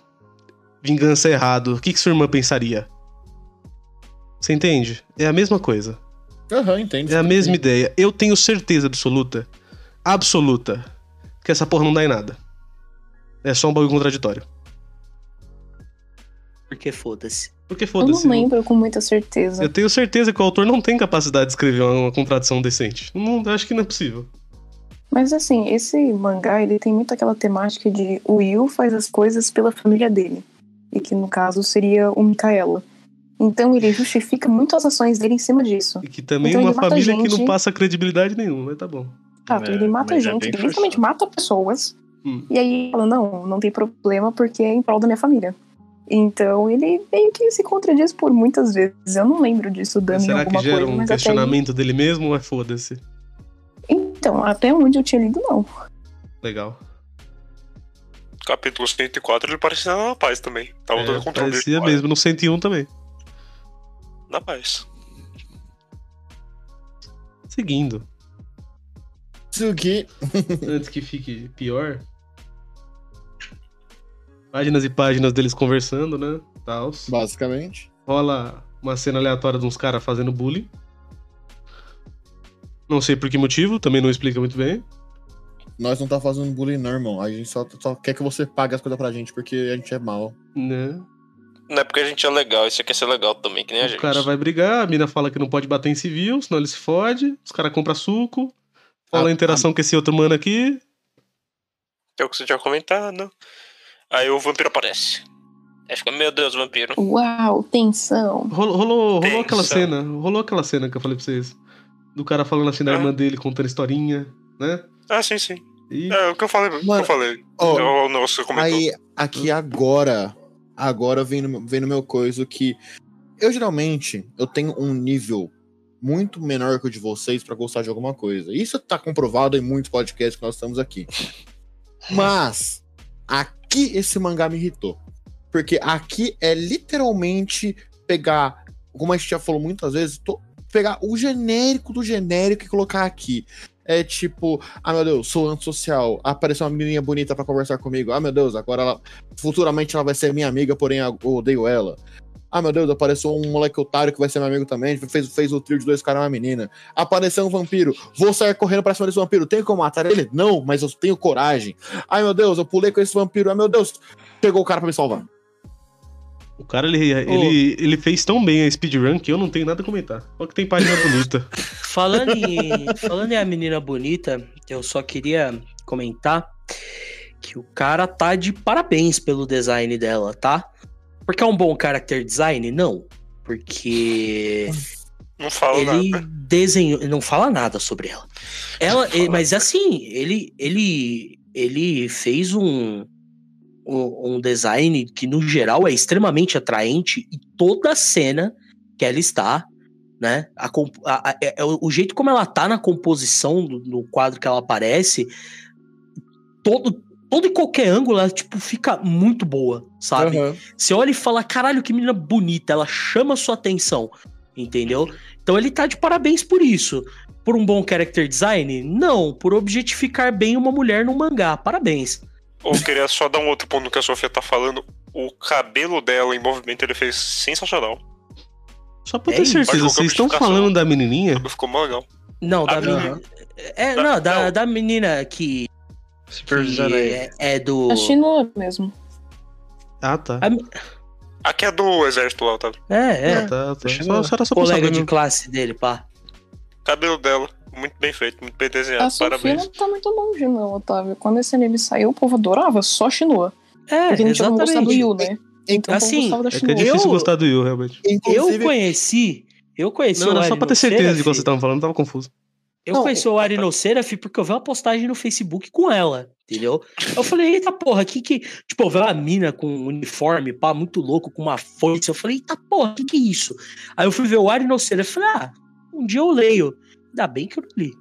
S4: Vingança é errado. O que, que sua irmã pensaria? Você entende? É a mesma coisa.
S5: Aham, entende.
S4: É a mesma ideia. Eu tenho certeza absoluta, absoluta, que essa porra não dá em nada. É só um bagulho contraditório.
S3: Porque foda-se.
S4: Porque
S6: Eu
S4: foda-se.
S6: não lembro com muita certeza.
S4: Eu tenho certeza que o autor não tem capacidade de escrever uma, uma contradição decente. Não, acho que não é possível.
S6: Mas assim, esse mangá, ele tem muito aquela temática de o Yu faz as coisas pela família dele. E que no caso seria o Mikaela. Então ele justifica muito as ações dele em cima disso.
S4: E que também
S6: Então
S4: uma
S6: ele mata
S4: família que não
S6: gente.
S4: passa credibilidade nenhuma, mas tá bom.
S6: Fato,
S7: É,
S6: ele mata
S7: é
S6: gente, ele literalmente mata pessoas.
S4: Hum.
S6: E aí ele fala, não, não tem problema porque é em prol da minha família. Então ele meio que se contradiz por muitas vezes. Eu não lembro disso dando
S4: Será que
S6: alguma
S4: gera
S6: coisa,
S4: um
S6: mas até aí...
S4: questionamento dele mesmo ou é foda-se?
S6: Então, até onde eu tinha lido, não.
S4: Legal.
S2: Capítulo 104, ele parecia na paz também. Tava todo
S4: É,
S2: o controle
S4: parecia
S2: dele.
S4: mesmo, no 101 também.
S2: Na paz.
S4: Seguindo.
S5: Tsugi.
S4: Antes que fique pior. Páginas e páginas deles conversando, né? Tals.
S5: Basicamente.
S4: Rola uma cena aleatória de uns caras fazendo bullying. Não sei por que motivo, também não explica muito bem.
S5: Nós não tá fazendo bullying, não, irmão. A gente só, só quer que você pague as coisas pra gente, porque a gente é mal.
S4: Né?
S2: Não é porque a gente é legal, isso quer ser legal também, que nem a
S4: O
S2: gente.
S4: cara vai brigar, a mina fala que não pode bater em civil, senão ele se fode. Os caras compram suco. Rola a
S5: Ah,
S4: interação com esse outro mano aqui.
S2: É o que você tinha comentado. Aí o vampiro aparece. Aí fica, meu Deus, vampiro.
S6: Uau, tensão.
S4: Rolou, rolou, rolou aquela cena. Rolou aquela cena que eu falei pra vocês. Do cara falando assim da
S2: Ah.
S4: irmã dele, contando historinha, né?
S2: Ah, sim, sim.
S4: E
S2: É o que eu falei. o que
S5: Mano,
S2: eu falei.
S5: ó,
S2: você comentou.
S5: Aí, aqui agora, agora vem no, vem no meu coisa que eu geralmente eu tenho um nível muito menor que o de vocês pra gostar de alguma coisa. Isso tá comprovado em muitos podcasts que nós estamos aqui. <laughs> Mas aqui esse mangá me irritou. Porque aqui é literalmente pegar, como a gente já falou muitas vezes, to- pegar o genérico do genérico e colocar aqui. É tipo, ah meu Deus, sou antissocial. Apareceu uma menininha bonita pra conversar comigo. Ah meu Deus, agora ela. Futuramente ela vai ser minha amiga, porém eu odeio ela. Ah meu Deus, apareceu um moleque otário que vai ser meu amigo também. Fez, fez o trio de dois caras e uma menina. Apareceu um vampiro. Vou sair correndo pra cima desse vampiro. Tenho como matar ele? Não, mas eu tenho coragem. Ai meu Deus, eu pulei com esse vampiro. Ai meu Deus, pegou o cara pra me salvar.
S4: O cara, ele, ele, ele fez tão bem a speedrun que eu não tenho nada a comentar. Olha que tem página bonita. <laughs>
S3: Falando em, falando em a menina bonita, eu só queria comentar que o cara tá de parabéns pelo design dela, tá? Porque é um bom character design? Não. Porque
S2: Não fala
S3: ele
S2: nada.
S3: desenhou, não fala nada sobre ela. Ela,
S2: fala
S3: mas assim, ele ele ele fez um, um um design que no geral é extremamente atraente e toda cena que ela está, né? A, a- a- é- é o o jeito como ela tá na composição do, no quadro que ela aparece, todo todo e qualquer ângulo ela tipo fica muito boa, sabe?
S5: Aham.
S3: Você olha e fala, caralho, que menina bonita, ela chama sua atenção, entendeu? Então ele tá de parabéns por isso. Por um bom character design? Não, por objetificar bem uma mulher no mangá. Parabéns.
S2: Ou queria só dar um outro ponto no que a Sofia tá falando. O cabelo dela em movimento ele fez sensacional.
S4: Só pra
S3: É
S4: ter
S3: isso.
S4: certeza, vocês estão falando da menininha?
S2: Ficou mó legal.
S3: Não, da menina. É,
S2: Da-
S3: não, da,
S2: não.
S3: da menina que,
S7: Supervisando
S3: que
S7: aí.
S3: é, é do.
S6: A Shinua mesmo.
S4: Ah, tá.
S3: A-
S2: Aqui é do exército lá, tá?
S3: É, é.
S4: Ah, tá, tá. Só,
S7: eu-
S4: só era só
S3: Colega de classe dele, pá.
S2: Cabelo dela, muito bem feito, muito bem desenhado.
S6: A
S2: Parabéns.
S6: não tá muito longe, não, Otávio. Quando esse anime saiu, o povo adorava só a Shinua.
S3: É,
S6: Porque não tinha como gostar do
S3: exatamente.
S6: Yu, né? Então
S3: Assim,
S4: É que é difícil
S3: Eu-
S4: gostar do Yu, realmente.
S3: Eu
S5: Inclusive,
S3: conheci. Eu conheci
S4: Não,
S3: o
S4: era só pra ter certeza de
S3: Seraph.
S4: que você tava falando, tava confuso.
S3: Eu
S5: Não,
S3: conheci o Ari no Seraph porque eu vi uma postagem no Facebook com ela, entendeu? Eu falei, eita porra, que que. Tipo, eu vi uma mina com um uniforme, pá, muito louco, com uma foice. Eu falei, eita porra, que que é isso? Aí eu fui ver o Ari no Seraph e falei, ah, um dia eu leio. Ainda bem que eu não li.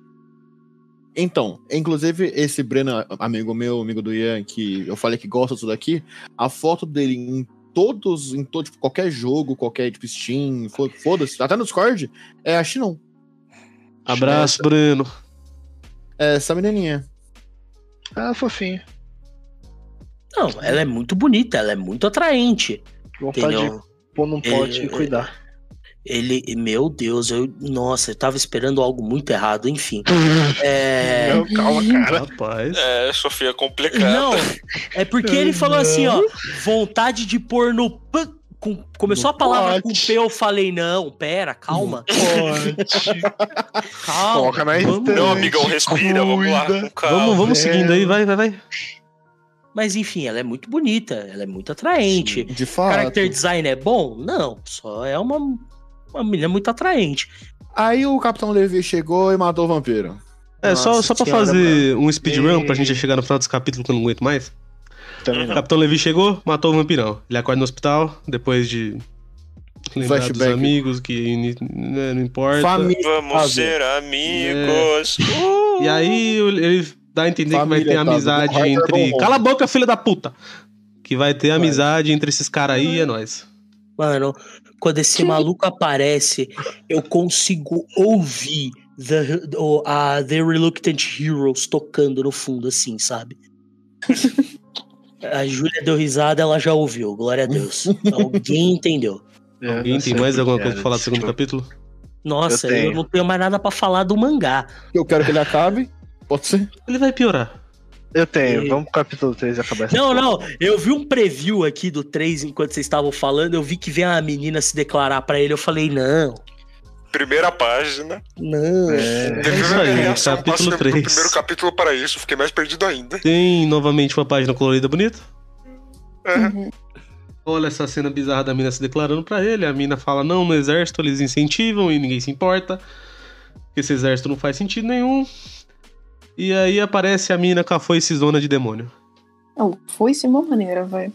S5: Então, inclusive, esse Breno, amigo meu, amigo do Ian, que eu falei que gosta disso daqui, a foto dele em todos, em todo, tipo, qualquer jogo, qualquer tipo Steam, fo- foda-se, até no Discord, é a Shinon.
S4: Abraço, Breno.
S5: É essa menininha.
S7: Ah, fofinho.
S3: Não, ela é muito bonita, ela é muito atraente.
S7: Vontade
S3: Entendeu?
S7: de pôr num pote
S3: É,
S7: e cuidar.
S3: Ele, meu Deus, eu, nossa, eu tava esperando algo muito errado, enfim. <laughs> É,
S2: Não, calma, cara.
S4: Rapaz.
S2: É, Sofia, complicado.
S3: Não, é porque ele falou assim, ó, vontade de pôr no. p- com- começou a palavra com
S7: pote.
S3: P, eu falei, não, pera, calma, <laughs> calma.
S7: Coloca na
S3: vamos-.
S2: Não, amigão, respira, vamos lá, com.
S4: Vamos, vamos
S7: velho.
S4: seguindo aí, vai, vai, vai.
S3: Mas enfim, ela é muito bonita, ela é muito atraente.
S5: De fato.
S3: Character design é bom? Não, só é uma, uma menina muito atraente.
S5: Aí o Capitão Levi chegou e matou o vampiro.
S4: É, só,
S3: Nossa
S4: só pra
S3: senhora,
S4: fazer um speedrun pra gente chegar no final dos capítulos que eu não aguento mais.
S7: Também não.
S4: Capitão Levi chegou, matou o vampirão. Ele acorda no hospital, depois de lembrar dos
S5: Flashback.
S4: amigos, que né, não importa.
S5: Família.
S2: Vamos ser amigos. Uh!
S4: E aí ele dá a entender que vai
S5: Família,
S4: ter
S5: sabe?
S4: amizade entre. Cala a boca, filha da puta! Que vai ter amizade entre esses caras aí e é nóis.
S3: Mano, quando esse maluco aparece, eu consigo ouvir the, o- a The Reluctant Heroes tocando no fundo, assim, sabe? <laughs> A Júlia deu risada, ela já ouviu, glória a Deus. <laughs> Alguém entendeu.
S7: Eu
S4: Alguém
S7: não
S4: tem
S7: sei
S4: mais alguma coisa pra falar do segundo
S7: tipo,
S4: capítulo?
S3: Nossa,
S7: Eu
S3: eu, não tenho mais nada pra falar do mangá.
S5: Eu quero que ele acabe. Pode ser?
S4: Ele vai piorar.
S7: Eu tenho,
S3: E-
S7: vamos pro capítulo 3 e acabar
S3: Não,
S7: porra.
S3: não, eu vi um preview aqui do 3 enquanto vocês estavam falando, eu vi que vem a menina se declarar pra ele, eu falei, não,
S2: Primeira página.
S3: não.
S7: É,
S2: Teve
S4: isso aí,
S2: reação
S4: capítulo
S2: passando do
S4: três.
S2: primeiro capítulo para isso, fiquei mais perdido ainda.
S4: Tem novamente uma página colorida bonita.
S6: Uhum.
S4: Olha essa cena bizarra da mina se declarando pra ele. A mina fala não no exército, eles incentivam e ninguém se importa. Porque esse exército não faz sentido nenhum. E aí aparece a mina com a foice zona de demônio.
S6: Não, foi sim uma maneira, velho.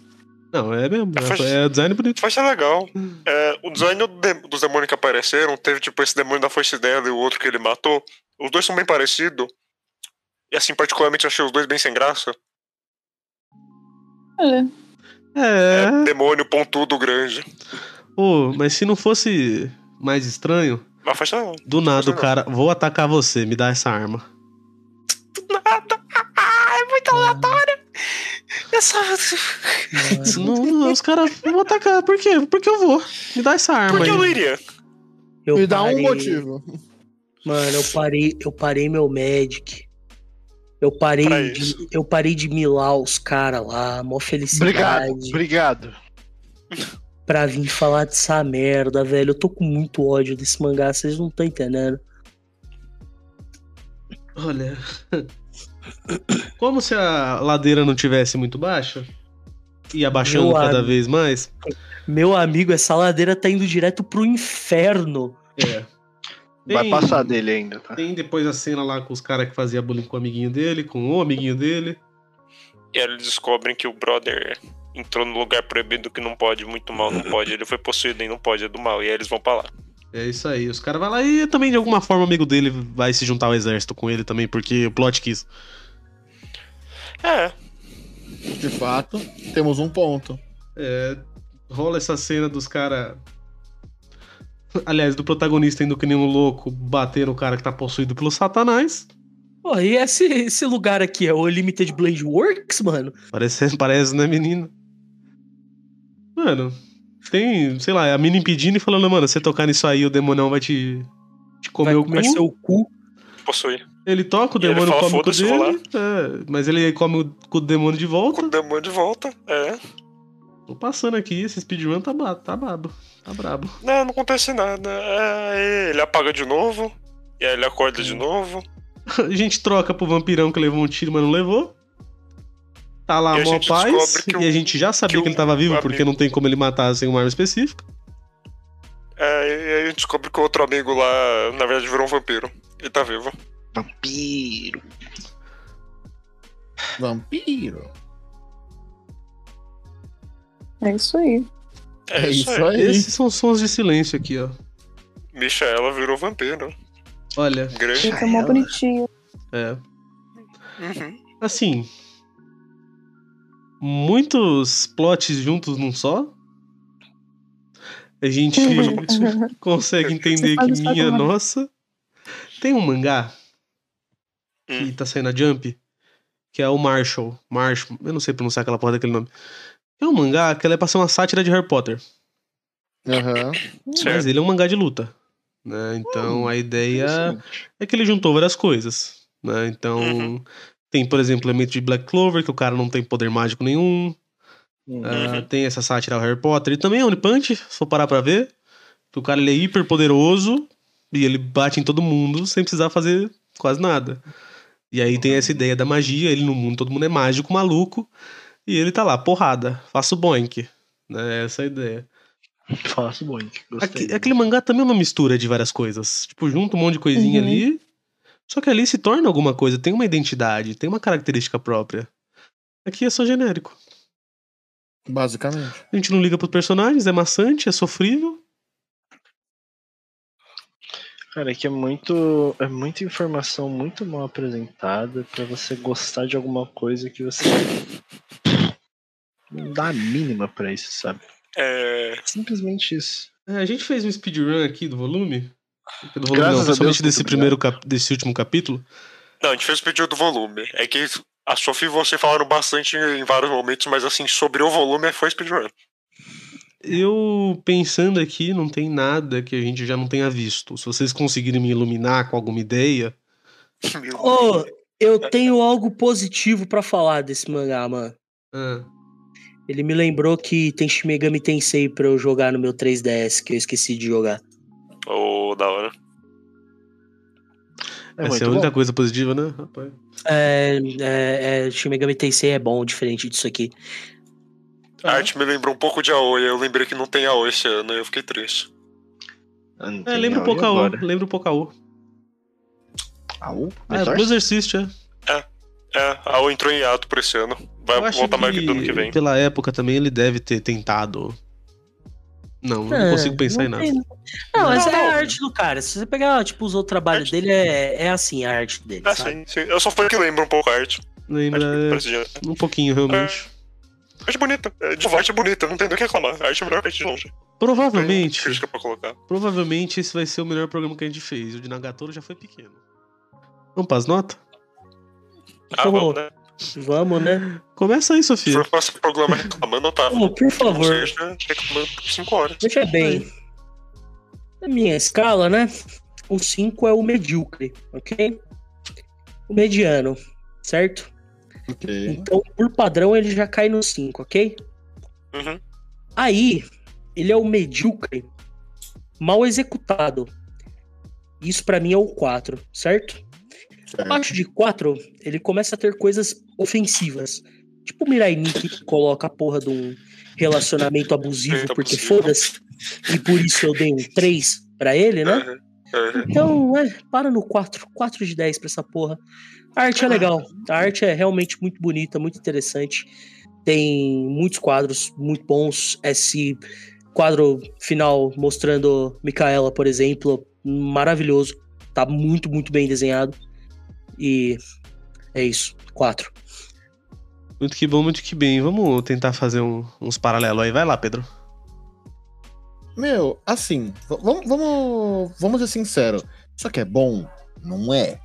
S4: Não, é mesmo.
S2: É, faz-
S4: É, é design bonito.
S2: Ser legal. É, o design do de- dos demônios que apareceram, teve tipo esse demônio da foice dela e o outro que ele matou. Os dois são bem parecidos. E assim, particularmente, achei os dois bem sem graça.
S6: É.
S4: É.
S2: Demônio pontudo grande.
S4: Pô, mas se não fosse mais estranho,
S2: Mas faz legal.
S4: do nada o
S2: Não.
S4: cara, vou atacar você, me dá essa arma.
S2: Nada. <laughs> Ah, é muito aleatório. Essa...
S4: Não, não, os caras vão atacar. Por quê? Porque eu vou. Me dá essa arma
S2: Por que
S4: aí.
S2: eu não iria?
S3: Eu
S5: Me dá um
S3: parei-
S5: motivo.
S3: Mano, eu parei, eu parei meu Magic. Eu parei, de, eu parei de milar os caras lá, mó felicidade.
S7: Obrigado, obrigado.
S3: pra vir falar dessa merda, velho. Eu tô com muito ódio desse mangá, vocês não estão entendendo.
S4: Olha. <laughs> Como se a ladeira não tivesse muito baixa e abaixando
S3: Meu
S4: cada
S3: amigo.
S4: vez mais.
S3: Meu amigo, essa ladeira tá indo direto pro inferno.
S4: É.
S7: Vai
S4: Tem-
S7: passar dele ainda, tá?
S4: Tem depois a cena lá com os caras que fazia bullying com o amiguinho dele, com o amiguinho dele.
S2: E aí eles descobrem que o brother entrou no lugar proibido que não pode, muito mal, não pode. Ele foi possuído e não pode, é do mal. E aí eles vão pra lá.
S4: É isso aí. Os caras vão lá e também, de alguma forma, o amigo dele vai se juntar ao exército com ele também, porque o plot quis.
S2: É,
S5: De fato, temos um ponto.
S4: É, rola essa cena dos caras. Aliás, do protagonista indo que nem um louco bater no cara que tá possuído pelo satanás.
S3: Pô, e esse, esse lugar aqui é o Limited Blade Works, mano?
S4: Parece, <laughs> parece, né, menina? Mano, tem, sei lá, a mina impedindo e falando, mano, você tocar nisso aí, o demonão vai te, te comer
S3: Vai
S4: o
S3: comer
S4: cu.
S3: seu cu.
S2: possui.
S4: Ele toca, o
S2: E
S4: demônio
S2: fala,
S4: come o cu dele. é, mas ele come o cu do demônio de volta.
S2: Com o demônio de volta. É.
S4: Tô passando aqui, esse speedrun tá, tá babo. Tá brabo.
S2: Não, não acontece nada. É, ele apaga de novo. E aí ele acorda de novo. <laughs>
S4: A gente troca pro vampirão que levou um tiro, mas não levou. Tá lá
S2: E a
S4: mó
S2: gente
S4: paz. e a
S2: o-
S4: gente já sabia
S2: que
S4: que, ele
S2: o
S4: tava vivo,
S2: amigo-
S4: porque não tem como ele matar sem uma arma específica.
S2: É, e aí a gente descobre que o outro amigo lá, na verdade, virou um vampiro. Ele tá vivo.
S7: Vampiro.
S5: Vampiro.
S6: É isso aí.
S2: É, isso aí.
S4: Esses são sons de silêncio aqui, ó.
S2: Michaela virou vampiro.
S4: Olha,
S2: Grande.
S6: Fica mó bonitinho.
S4: é.
S2: Uhum.
S4: Assim. Muitos plots juntos num só. A gente <laughs> consegue entender que minha nossa. Tem um mangá que
S2: Hum.
S4: tá saindo na Jump, que é o Marshall. Marshall, eu não sei pronunciar aquela porra daquele nome. É um mangá que ela é pra ser uma sátira de Harry Potter.
S5: Aham.
S4: Mas
S2: Certo.
S4: ele é um mangá de luta. Né? Então a ideia é que ele juntou várias coisas. Né? Então
S2: Uhum.
S4: Tem, por exemplo, o elemento de Black Clover, que o cara não tem poder mágico nenhum. Ah, tem essa sátira ao Harry Potter. E também é One Punch, se for parar pra ver. Que o cara ele é hiper poderoso e ele bate em todo mundo sem precisar fazer quase nada. E aí tem essa ideia da magia, ele no mundo, todo mundo é mágico, maluco. E ele tá lá, porrada, faço boink. Né? Essa é a ideia.
S7: Faço. Gostei.
S4: Aque- aquele mangá também é uma mistura de várias coisas. Tipo, junta um monte de coisinha
S6: Uhum.
S4: ali. Só que ali se torna alguma coisa, tem uma identidade, tem uma característica própria. Aqui é só genérico.
S5: Basicamente.
S4: A gente não liga pros personagens, é maçante, é sofrível.
S7: Cara, é que é muito. É muita informação muito mal apresentada pra você gostar de alguma coisa que você. Não dá a mínima pra isso, sabe?
S2: É,
S7: Simplesmente isso.
S4: É, a gente fez um speedrun aqui do volume. Do volume
S7: Graças
S4: não,
S7: a Deus,
S4: principalmente desse primeiro cap- desse último capítulo.
S2: Não, a gente fez o pedido do volume. É que a Sofia e você falaram bastante em vários momentos, mas assim, sobre o volume foi speedrun.
S4: Eu pensando aqui, não tem nada que a gente já não tenha visto. Se vocês conseguirem me iluminar com alguma ideia. <laughs>
S3: Ô, eu tenho algo positivo pra falar desse mangá, mano.
S4: Ah,
S3: Ele me lembrou que tem Shin Megami Tensei pra eu jogar no meu 3DS, que eu esqueci de jogar.
S2: Da hora.
S7: É
S4: essa é a única
S7: bom.
S4: coisa positiva, né? Rapaz.
S3: É, é, é, Shin Megami Tensei é bom, diferente disso aqui.
S2: A arte me lembrou um pouco de Aoi. Eu lembrei que não tem Aoi esse ano e eu fiquei triste.
S4: É,
S7: tem
S4: lembra um
S7: Aoi
S4: pouco a O.
S7: agora.
S4: Lembra um pouco a O.
S7: Aô?
S4: Ah,
S7: Exorcist?
S4: do Exorcist, é.
S2: É, a Aoi entrou em ato por esse ano. Vai voltar mais do ano que vem.
S4: Pela época também ele deve ter tentado. Não, não
S3: É,
S4: consigo pensar em
S3: não
S4: nada.
S3: tem- Não, mas
S2: Não,
S3: é a
S2: não.
S3: arte do cara. Se você pegar, tipo, os outros trabalhos dele, é, é assim a arte dele,
S2: É,
S3: sabe?
S2: sim, sim. Eu só falei que lembra um pouco a arte.
S4: Lembra é, um pouquinho, realmente.
S2: Arte bonita. É, De arte é bonita, não tem do que reclamar. A arte é melhor que a arte de longe.
S4: Provavelmente,
S2: crítica pra colocar.
S4: provavelmente esse vai ser o melhor programa que a gente fez. O de Nagatoro já foi pequeno. Vamos pras notas?
S2: Ah,
S3: Pô,
S2: vamos, né?
S3: Vamos, né?
S4: Começa aí,
S2: Se
S4: Sofia.
S2: for passar o programa reclamando, tá.
S3: Ô, por favor.
S2: Ou seja, reclamando por 5 horas.
S3: Veja bem. Na minha escala, né? O 5 é o medíocre, ok? O mediano, certo?
S5: Ok.
S3: Então, por padrão, ele já cai no 5, ok?
S2: Uhum.
S3: Aí, ele é o medíocre mal executado. Isso pra mim é o 4, certo? Abaixo de 4, ele começa a ter coisas ofensivas. Tipo o Mirai Nikki que coloca a porra de um relacionamento abusivo porque foda-se. E por isso eu dei um 3 pra ele, né? Então, é, para no 4. 4 de 10 pra essa porra. A arte é legal. A arte é realmente muito bonita, muito interessante. Tem muitos quadros muito bons. Esse quadro final mostrando Micaela, por exemplo, maravilhoso. Tá muito, muito bem desenhado. E é isso. 4.
S4: Muito que bom, muito que bem. Vamos tentar fazer um- uns paralelos aí. Vai lá, Pedro.
S5: Meu, assim, vamos, vamos, vamos ser sinceros. Isso aqui é bom? Não é.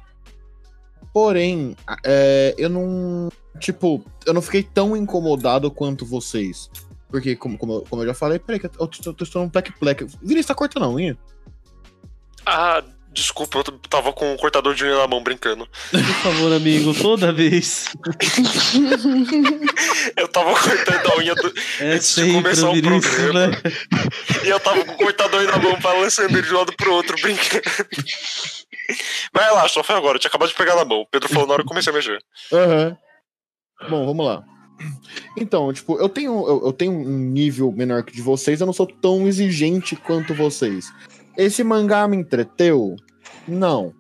S5: Porém, é, eu não. Tipo, eu não fiquei tão incomodado quanto vocês. Porque, como, como, eu, como eu já falei, peraí, que eu tô, tô, tô estourando um plec-plec. Vinícius, tá cortando a unha?
S2: Ah, desculpa, eu tava com o cortador de unha na mão brincando.
S4: Por favor, amigo, toda vez.
S2: Eu tava cortando a unha do...
S4: É
S2: Antes de começar
S4: o
S2: programa.
S4: né?
S2: e eu tava com o cortador na mão balançando ele de um lado pro outro, brincando. Mas relaxa, só foi agora, eu tinha acabado de pegar na mão. O Pedro falou na hora que eu comecei a mexer.
S5: Aham. Bom, vamos lá. Então, tipo, eu tenho, eu, eu tenho um nível menor que de vocês, eu não sou tão exigente quanto vocês. Esse mangá me entreteu? Não.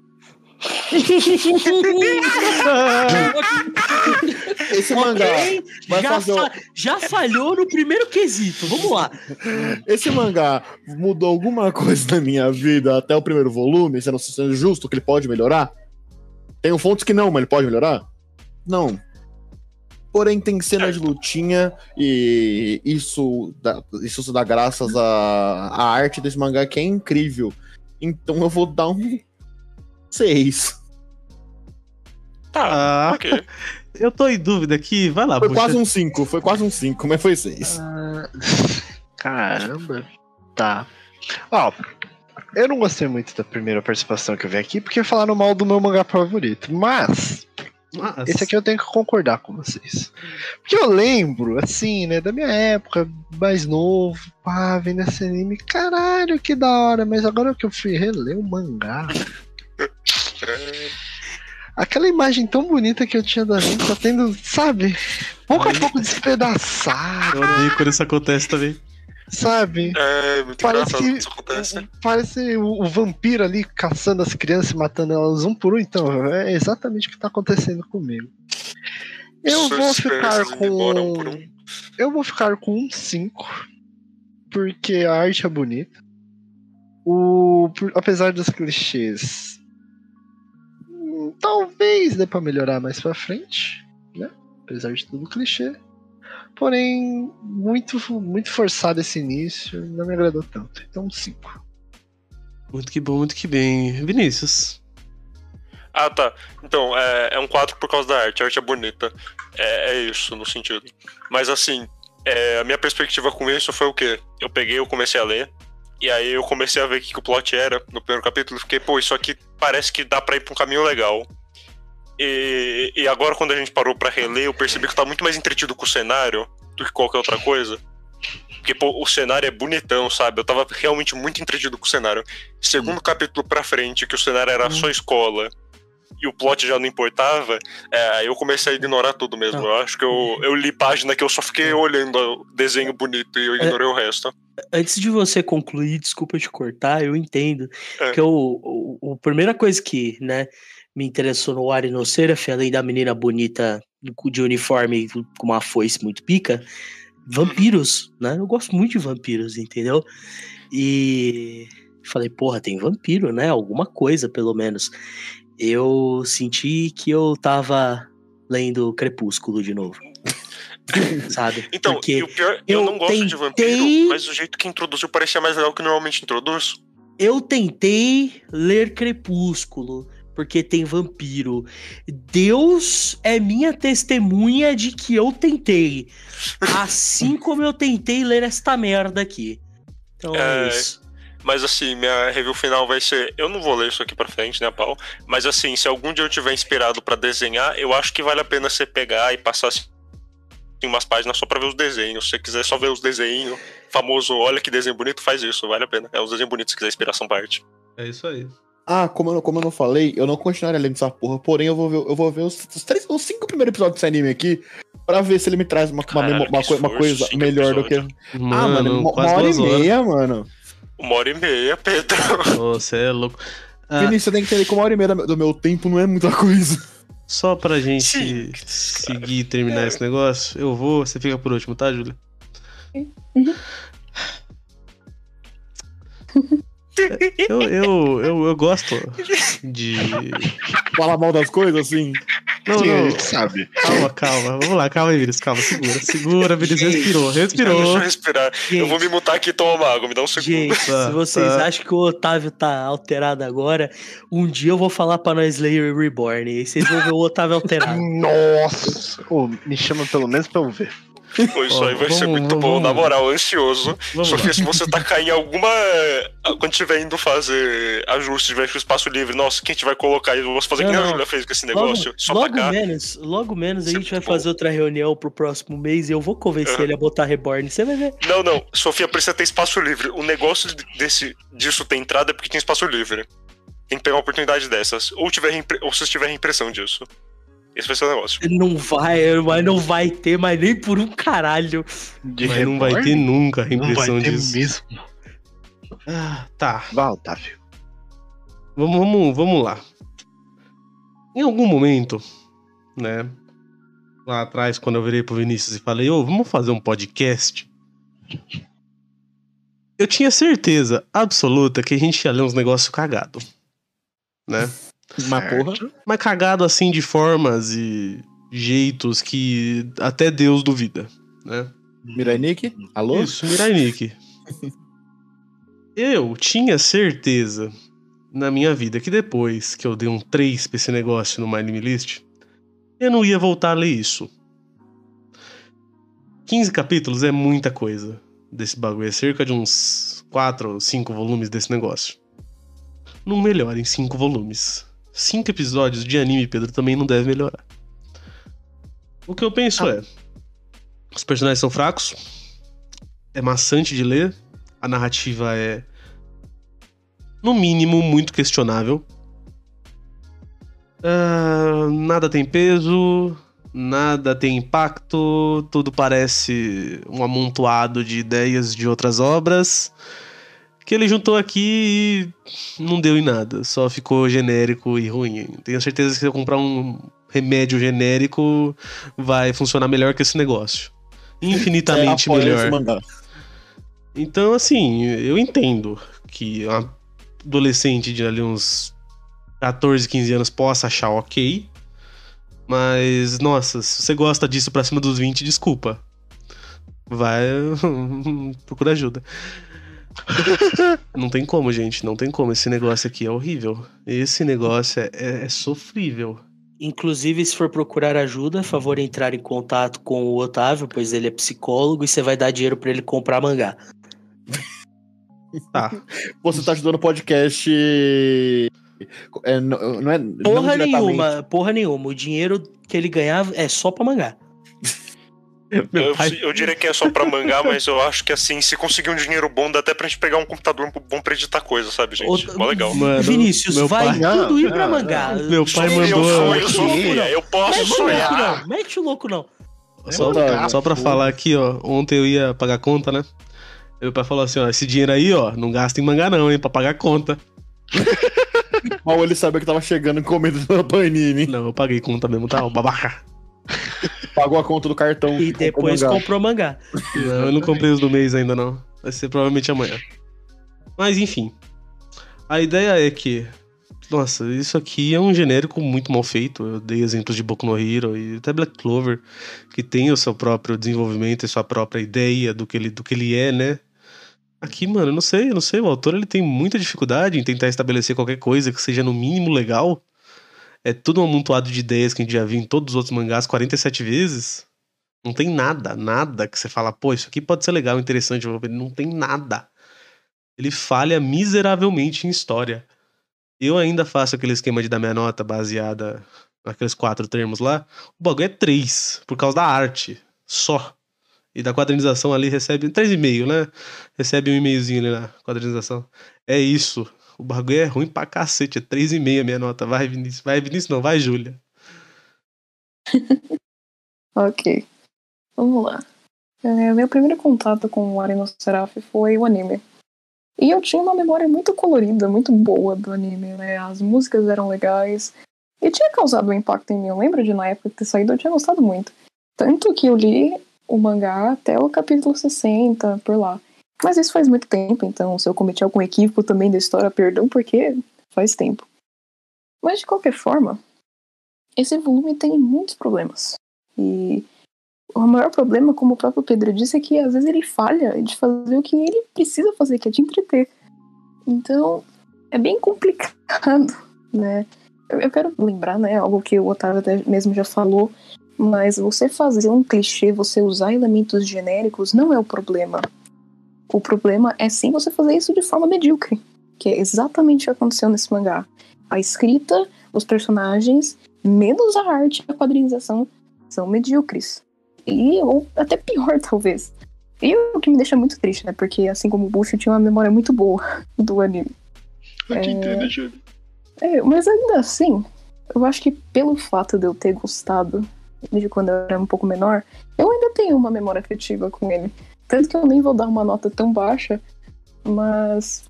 S5: <laughs> Esse mangá.
S3: Ok,
S5: vai
S3: já,
S5: o-
S3: fa- já falhou no primeiro quesito. Vamos lá.
S5: Esse mangá mudou alguma coisa na minha vida até o primeiro volume, sendo, sendo justo que ele pode melhorar? Tem fontes que não, mas ele pode melhorar? Não. Porém, tem cena de lutinha e isso dá, isso dá graças à, à arte desse mangá que é incrível. Então eu vou dar um 6.
S2: Tá,
S4: Ah,
S2: ok. <laughs>
S4: eu tô em dúvida aqui. Vai lá,
S5: Foi
S4: puxa.
S5: quase um 5, foi quase um 5, mas foi 6.
S7: Ah, <laughs> Caramba. Tá. Ó, eu não gostei muito da primeira participação que eu vi aqui, porque falaram mal do meu mangá favorito. Mas,
S4: Mas-
S7: esse aqui eu tenho que concordar com vocês. Porque eu lembro, assim, né, da minha época, mais novo, pá, vendo esse anime, caralho, que da hora. Mas agora que eu fui reler o mangá, aquela imagem tão bonita que eu tinha da gente tá tendo, sabe, pouco a pouco despedaçado,
S4: Eu odeio quando isso acontece também.
S7: Sabe?
S2: É muito
S7: Parece que-
S2: isso acontece.
S7: Parece o, o vampiro ali caçando as crianças e matando elas um por um, então é exatamente o que tá acontecendo comigo. Eu
S2: Suas
S7: vou ficar
S2: um
S7: com.
S2: por um.
S7: Eu vou ficar com um 5, porque a arte é bonita. O, por- apesar dos clichês, hum, talvez dê pra melhorar mais pra frente, né? Apesar de tudo clichê. Porém, muito, muito forçado esse início, não me agradou tanto. Então, um 5.
S4: Muito que bom, muito que bem. Vinícius.
S2: Ah, tá. Então, é, é um 4 por causa da arte. A arte é bonita. É, é isso, no sentido. Mas, assim, é, a minha perspectiva com isso foi o quê? Eu peguei, eu comecei a ler. E aí eu comecei a ver o que, que o plot era no primeiro capítulo. e Fiquei, pô, isso aqui parece que dá pra ir pra um caminho legal. E, e agora, quando a gente parou pra reler, eu percebi que eu tava muito mais entretido com o cenário do que qualquer outra coisa. Porque, pô, o cenário é bonitão, sabe? Eu tava realmente muito entretido com o cenário. Segundo capítulo pra frente, que o cenário era só escola e o plot já não importava, é, aí eu comecei a ignorar tudo mesmo. Eu acho que eu, eu li página que eu só fiquei olhando o desenho bonito e eu ignorei o resto.
S3: Antes de você concluir, desculpa te cortar, eu entendo.
S2: É.
S3: Que o- a primeira coisa que, né, me interessou no Ari no Seraph, além da menina bonita de uniforme com uma foice muito pica, vampiros, né? Eu gosto muito de vampiros, entendeu? E falei, porra, tem vampiro, né? Alguma coisa, pelo menos. Eu senti que eu tava lendo Crepúsculo de novo. <laughs> Sabe?
S2: Então,
S3: Porque
S2: e o pior, eu,
S3: eu
S2: não gosto de
S3: tentei-
S2: vampiro, mas o jeito que introduziu parecia mais legal que normalmente introduz.
S3: Eu tentei ler Crepúsculo, porque tem vampiro. Deus é minha testemunha de que eu tentei. Assim <laughs> como eu tentei ler esta merda aqui. Então é,
S2: É,
S3: isso.
S2: Mas assim, minha review final vai ser. Eu não vou ler isso aqui pra frente, né, Paulo? Mas assim, se algum dia eu tiver inspirado pra desenhar, eu acho que vale a pena você pegar e passar assim, umas páginas só pra ver os desenhos. Se você quiser só ver os desenhos, famoso olha que desenho bonito, faz isso, vale a pena. É um desenho bonito se quiser inspiração pra arte.
S4: É isso aí.
S5: Ah, como eu, não- como eu não falei, eu não continuaria lendo essa porra, porém eu vou ver, eu vou ver os, os três, os cinco primeiros episódios desse anime aqui pra ver se ele me traz uma, uma,
S2: Caralho,
S5: uma, uma
S2: esforço,
S5: coisa
S2: cinco
S5: melhor do que.
S2: episódios.
S4: Mano,
S5: ah, mano, uma, uma hora e meia, mano.
S2: Uma hora e meia, Pedro.
S4: Você é louco. Ah,
S5: Vinícius, você tem que entender que uma hora e meia do meu tempo não é muita coisa.
S4: só pra gente
S2: Sim,
S4: seguir e terminar esse negócio, eu vou, você fica por último, tá, Júlia?
S6: Uhum.
S4: Eu, eu, eu, eu gosto de.
S5: Falar mal das coisas, assim.
S4: Não,
S7: Sim, a
S4: não.
S7: gente sabe.
S4: Calma, calma. Vamos lá, calma aí, Vinícius. Calma, segura. Segura, Vinícius. Respirou,
S2: Deixa
S4: respirou.
S2: eu respirar. Eu vou
S3: Gente,
S2: me mutar aqui e tomar uma água, me dá um segundo.
S3: gente,
S4: Tá,
S3: se vocês
S4: tá.
S3: acham que o Otávio tá alterado agora, um dia eu vou falar pra nós Slayer Reborn. E aí vocês vão ver o Otávio alterado. <laughs>
S7: Nossa! Me chama pelo menos pra eu ver.
S2: Pô, isso aí vai ser
S4: vamos-
S2: muito bom,
S4: vamos-
S2: na moral, ansioso.
S4: Vamos
S2: Sofia, se você tacar em alguma. Quando tiver indo fazer ajuste, tiver com espaço livre, nossa, quem a gente vai colocar? Eu vou fazer que
S3: Não,
S2: nem a. Julia fez com esse
S3: Logo,
S2: negócio. só
S3: logo
S2: tacar.
S3: menos, logo menos a gente vai
S2: bom.
S3: fazer outra reunião pro próximo mês e eu vou convencer
S2: Aham.
S3: ele a botar Reborn. Você vai ver.
S2: Não, não, Sofia precisa ter espaço livre. O negócio desse, disso ter entrada é porque tem espaço livre. Tem que pegar uma oportunidade dessas. Ou, tiver, ou se tiver impressão disso. Esse vai ser o negócio.
S3: Não vai, mas não vai ter, mas nem por um caralho.
S7: De
S4: Mas não vai ter nunca a
S7: Não vai
S4: impressão
S7: ter
S4: disso.
S7: mesmo.
S4: Ah, tá.
S7: Vá, Otávio.
S4: Vamos, vamos, vamos lá. Em algum momento, né? Lá atrás, quando eu virei pro Vinícius e falei, ô, vamos fazer um podcast. Eu tinha certeza absoluta que a gente ia ler uns negócios cagados. Né?
S5: Mas porra.
S4: Mas cagado assim de formas e jeitos que até Deus duvida, né?
S5: Mirai Nick? Alô?
S4: Isso, Mirai. Eu tinha certeza na minha vida que depois que eu dei um 3 pra esse negócio no My Anime List, eu não ia voltar a ler isso. 15 capítulos é muita coisa desse bagulho. É cerca de uns 4 ou 5 volumes desse negócio. Não melhora em 5 volumes. 5 episódios de anime, Pedro, também não deve melhorar. O que eu penso é: os personagens são fracos, é maçante de ler, a narrativa é, no mínimo, muito questionável. Ah, nada tem peso, nada tem impacto, tudo parece um amontoado de ideias de outras obras que ele juntou aqui e não deu em nada, só ficou genérico e ruim. Tenho certeza que se eu comprar um remédio genérico vai funcionar melhor que esse negócio. Infinitamente
S5: É,
S4: melhor. Então, assim, eu entendo que uma adolescente de ali uns 14, 15 anos possa achar ok. Mas, nossa, se você gosta disso pra cima dos 20, desculpa. Vai. <laughs> procura ajuda. <laughs> não tem como, gente. Não tem como. Esse negócio aqui é horrível. Esse negócio é, é- é sofrível.
S3: Inclusive, se for procurar ajuda, favor entrar em contato com o Otávio, pois ele é psicólogo e você vai dar dinheiro pra ele comprar mangá.
S4: Tá.
S5: Você tá ajudando o podcast. É, não, não é. não
S3: Porra
S5: diretamente.
S3: nenhuma, porra nenhuma. O dinheiro que ele ganhava é só pra mangá. <laughs>
S2: Eu, eu diria que é só pra mangá, mas eu acho que assim, se conseguir um dinheiro bom, dá até pra gente pegar um computador bom pra editar coisa, sabe, gente?
S3: Outra-
S2: Mó legal.
S4: Mano,
S3: Vinícius,
S4: meu
S3: vai
S4: pai-
S3: tudo ir pra
S7: Não,
S3: mangá.
S4: Meu pai mandou-
S2: Eu sonho,
S3: Mete o louco, não.
S2: eu posso
S3: Mete o louco
S2: sonhar.
S3: não, mete o louco não.
S4: Só,
S5: Manda-
S4: só pra falar aqui, ó. Ontem eu ia pagar conta, né? Meu pai falou assim, ó, esse dinheiro aí, ó, não gasta em mangá não, hein, pra pagar conta.
S5: Mal ele sabia que tava chegando encomenda da Panini.
S4: Não, eu paguei conta mesmo, tá? Ó, babaca. <laughs>
S5: Pagou a conta do cartão.
S3: E
S5: comprou
S3: depois
S5: mangá.
S3: comprou mangá.
S4: Não, eu não comprei os do mês ainda não. Vai ser provavelmente amanhã. Mas enfim. A ideia é que. Nossa, isso aqui é um genérico muito mal feito. Eu dei exemplos de Boku no Hero e até Black Clover, que tem o seu próprio desenvolvimento e sua própria ideia do que ele, do que ele é, né? Aqui, mano, eu não sei, eu não sei. O autor ele tem muita dificuldade em tentar estabelecer qualquer coisa que seja no mínimo legal. É tudo um amontoado de ideias que a gente já viu em todos os outros mangás 47 vezes. Não tem nada, nada que você fala, pô, isso aqui pode ser legal, interessante. Não tem nada. Ele falha miseravelmente em história. Eu ainda faço aquele esquema de dar minha nota baseada naqueles quatro termos lá. O bagulho é três, por causa da arte. Só. e da quadrinização ali recebe 3,5, né? Recebe um e-mailzinho ali na quadrinização. É isso. O bagulho é ruim pra cacete, é 3,5 a minha nota. Vai, Vinícius. Vai, Vinícius não, vai, Júlia. <laughs>
S6: Ok. Vamos lá. É, meu primeiro contato com o Arino Seraph foi o anime. E eu tinha uma memória muito colorida, muito boa do anime, né? As músicas eram legais. E tinha causado um impacto em mim. Eu lembro de, na época ter saído, eu tinha gostado muito. Tanto que eu li o mangá até o capítulo 60, por lá. Mas isso faz muito tempo, então se eu cometi algum equívoco também da história, perdão, porque faz tempo. Mas de qualquer forma, esse volume tem muitos problemas. E o maior problema, como o próprio Pedro disse, é que às vezes ele falha de fazer o que ele precisa fazer, que é te entreter. Então, é bem complicado, <laughs> né? Eu, eu quero lembrar, né, algo que o Otávio até mesmo já falou, mas você fazer um clichê, você usar elementos genéricos, não é o problema. O problema é sim você fazer isso de forma medíocre, que é exatamente o que aconteceu nesse mangá. A escrita, os personagens, menos a arte e a quadrinização são medíocres. E, ou até pior, <laughs> talvez. E o que me deixa muito triste, né? Porque, assim como o Bush, eu tinha uma memória muito boa <laughs> do anime.
S2: Eu te
S6: É.
S2: entendo, Júlio.
S6: É, mas ainda assim, eu acho que pelo fato de eu ter gostado desde quando eu era um pouco menor, eu ainda tenho uma memória afetiva com ele. Tanto que eu nem vou dar uma nota tão baixa, mas.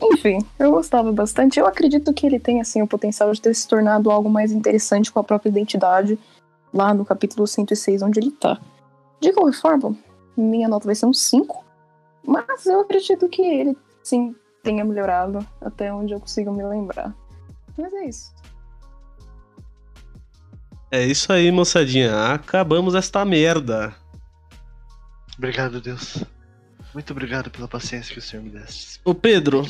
S6: Enfim, eu gostava bastante. Eu acredito que ele tem assim, o potencial de ter se tornado algo mais interessante com a própria identidade lá no capítulo 106, onde ele tá. De qualquer forma, minha nota vai ser um 5, mas eu acredito que ele, sim, tenha melhorado até onde eu consigo me lembrar. Mas é isso.
S4: É isso aí, moçadinha. Acabamos esta merda.
S7: Obrigado, Deus. Muito obrigado pela paciência que o senhor me desse.
S4: Ô, Pedro.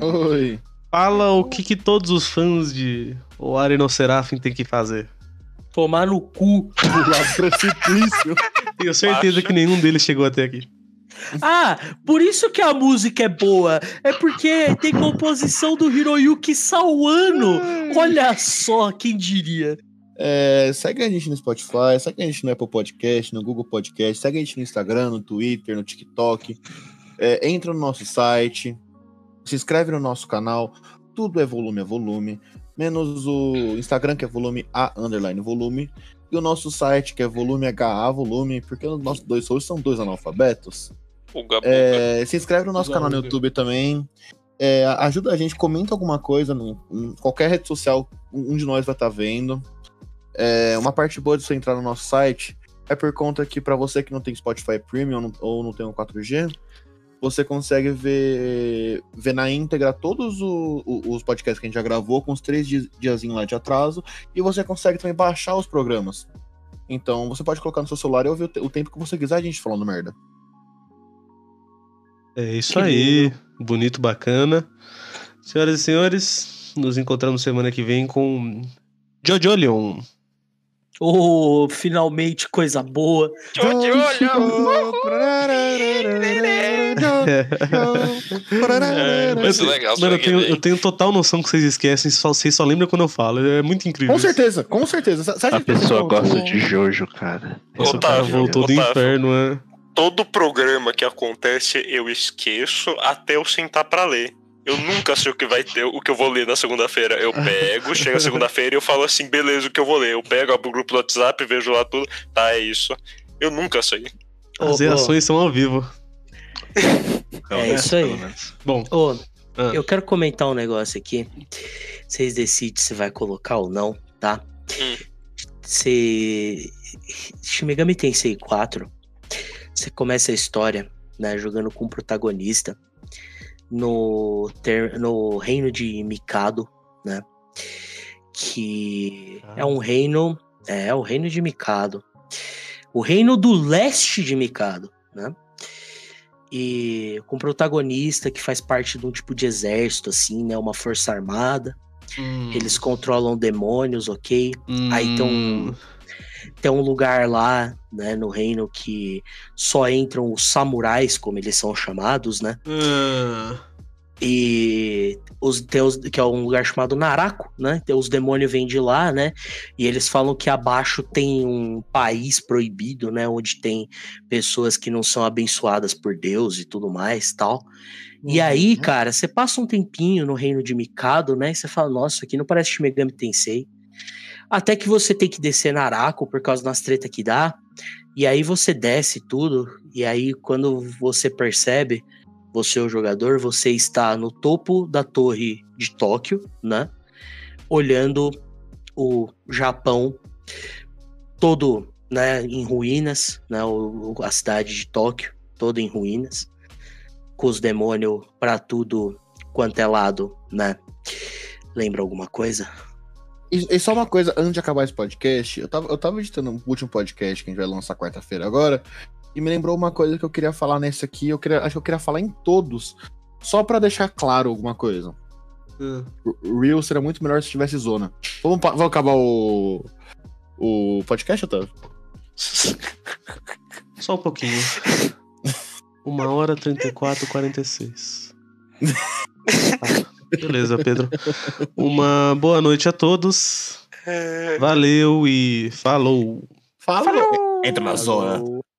S5: Oi.
S4: fala o que, que todos os fãs de O Areno Serafim tem que fazer.
S3: Tomar no cu. <laughs>
S5: Pular precipício.
S4: Tenho certeza que nenhum deles chegou até aqui.
S3: Ah, por isso que a música é boa. É porque tem composição do Hiroyuki Sawano. Olha só, quem diria.
S5: É, segue a gente no Spotify, segue a gente no Apple Podcast, no Google Podcast, segue a gente no Instagram, no Twitter, no TikTok. É, entra no nosso site, se inscreve no nosso canal. Tudo é volume a volume, menos o Instagram, que é volume A underline volume, e o nosso site, que é volume HA volume, porque os nossos dois hosts são dois analfabetos. É, se inscreve no nosso
S4: Uga,
S5: canal no. YouTube também. É, ajuda a gente, comenta alguma coisa no, em qualquer rede social, um de nós vai estar vendo. É, uma parte boa de você entrar no nosso site é por conta que para você que não tem Spotify Premium ou não, tem um 4G, você consegue ver, ver na íntegra todos o- o- os podcasts que a gente já gravou, com os três dias diazinhos lá de atraso, e você consegue também baixar os programas. Então você pode colocar no seu celular e ouvir o, te- o tempo que você quiser a gente falando merda.
S4: É isso
S3: Que
S4: aí. Bonito, bacana. Senhoras e senhores, nos encontramos semana que vem com Jojolion.
S3: Oh, finalmente coisa boa.
S2: É, muito legal,
S4: Mano, eu tenho, eu total noção que vocês esquecem, só, vocês só lembram quando eu falo. É muito incrível.
S5: Com certeza, com certeza. Acha
S7: A
S5: que você
S7: pessoa
S5: falou-
S7: gosta de Jojo, cara.
S4: Nossa, o cara
S2: Otávio,
S4: voltou do
S2: Otávio.
S4: inferno, né?
S2: Todo programa que acontece eu esqueço até eu sentar pra ler. Eu nunca sei o que vai ter, o que eu vou ler na segunda-feira. Eu pego, <laughs> chega segunda-feira e eu falo assim, beleza, o que eu vou ler. Eu pego, abro o grupo do WhatsApp, vejo lá tudo. Tá, é isso. Eu nunca sei.
S4: As reações são ao vivo.
S3: É isso aí.
S4: Bom,
S3: Ô,
S4: Ah.
S3: eu quero comentar um negócio aqui. Vocês decidem se vai colocar ou não, tá?
S2: Hum.
S3: Se. Shin Megami Tensei 4, você começa a história, né, jogando com o protagonista no, ter- no reino de Mikado, né? Que
S4: Ah.
S3: é um reino. É, o reino de Mikado. O reino do leste de Mikado, né? E com um protagonista que faz parte de um tipo de exército, assim, né? Uma força armada.
S4: hum,
S3: Eles controlam demônios, ok? Aí tem
S4: hum,
S3: um, tem um lugar lá, né, no reino que só entram os samurais, como eles são chamados, né?
S4: ah,
S3: E os, tem os, que é um lugar chamado Naraco, né? Tem os demônios vêm de lá, né? E eles falam que abaixo tem um país proibido, né? Onde tem pessoas que não são abençoadas por Deus e tudo mais, tal. E aí, cara, você passa um tempinho no reino de Mikado, né? E você fala, nossa, aqui não parece Shin Megami Tensei. Até que você tem que descer Naraco por causa das treta que dá. E aí você desce tudo. E aí, quando você percebe, você é o jogador, você está no topo da torre de Tóquio, né? Olhando o Japão todo, né, em ruínas, né? O, a cidade de Tóquio toda em ruínas, com os demônios pra tudo quanto é lado, né? Lembra alguma coisa?
S5: E, e só uma coisa, antes de acabar esse podcast, eu tava, eu tava editando o último podcast que a gente vai lançar quarta-feira agora, e me lembrou uma coisa que eu queria falar nesse aqui, eu queria, acho que eu queria falar em todos, só pra deixar claro alguma coisa.
S4: Ah,
S5: Real seria muito melhor se tivesse zona. Vamos, vamos acabar o. O podcast, Otávio? <laughs>
S4: Só um pouquinho. Uma hora, 34, 46. <laughs> Tá. Beleza, Pedro. Uma boa noite a todos. Valeu e falou.
S5: Fala! Entra na zona.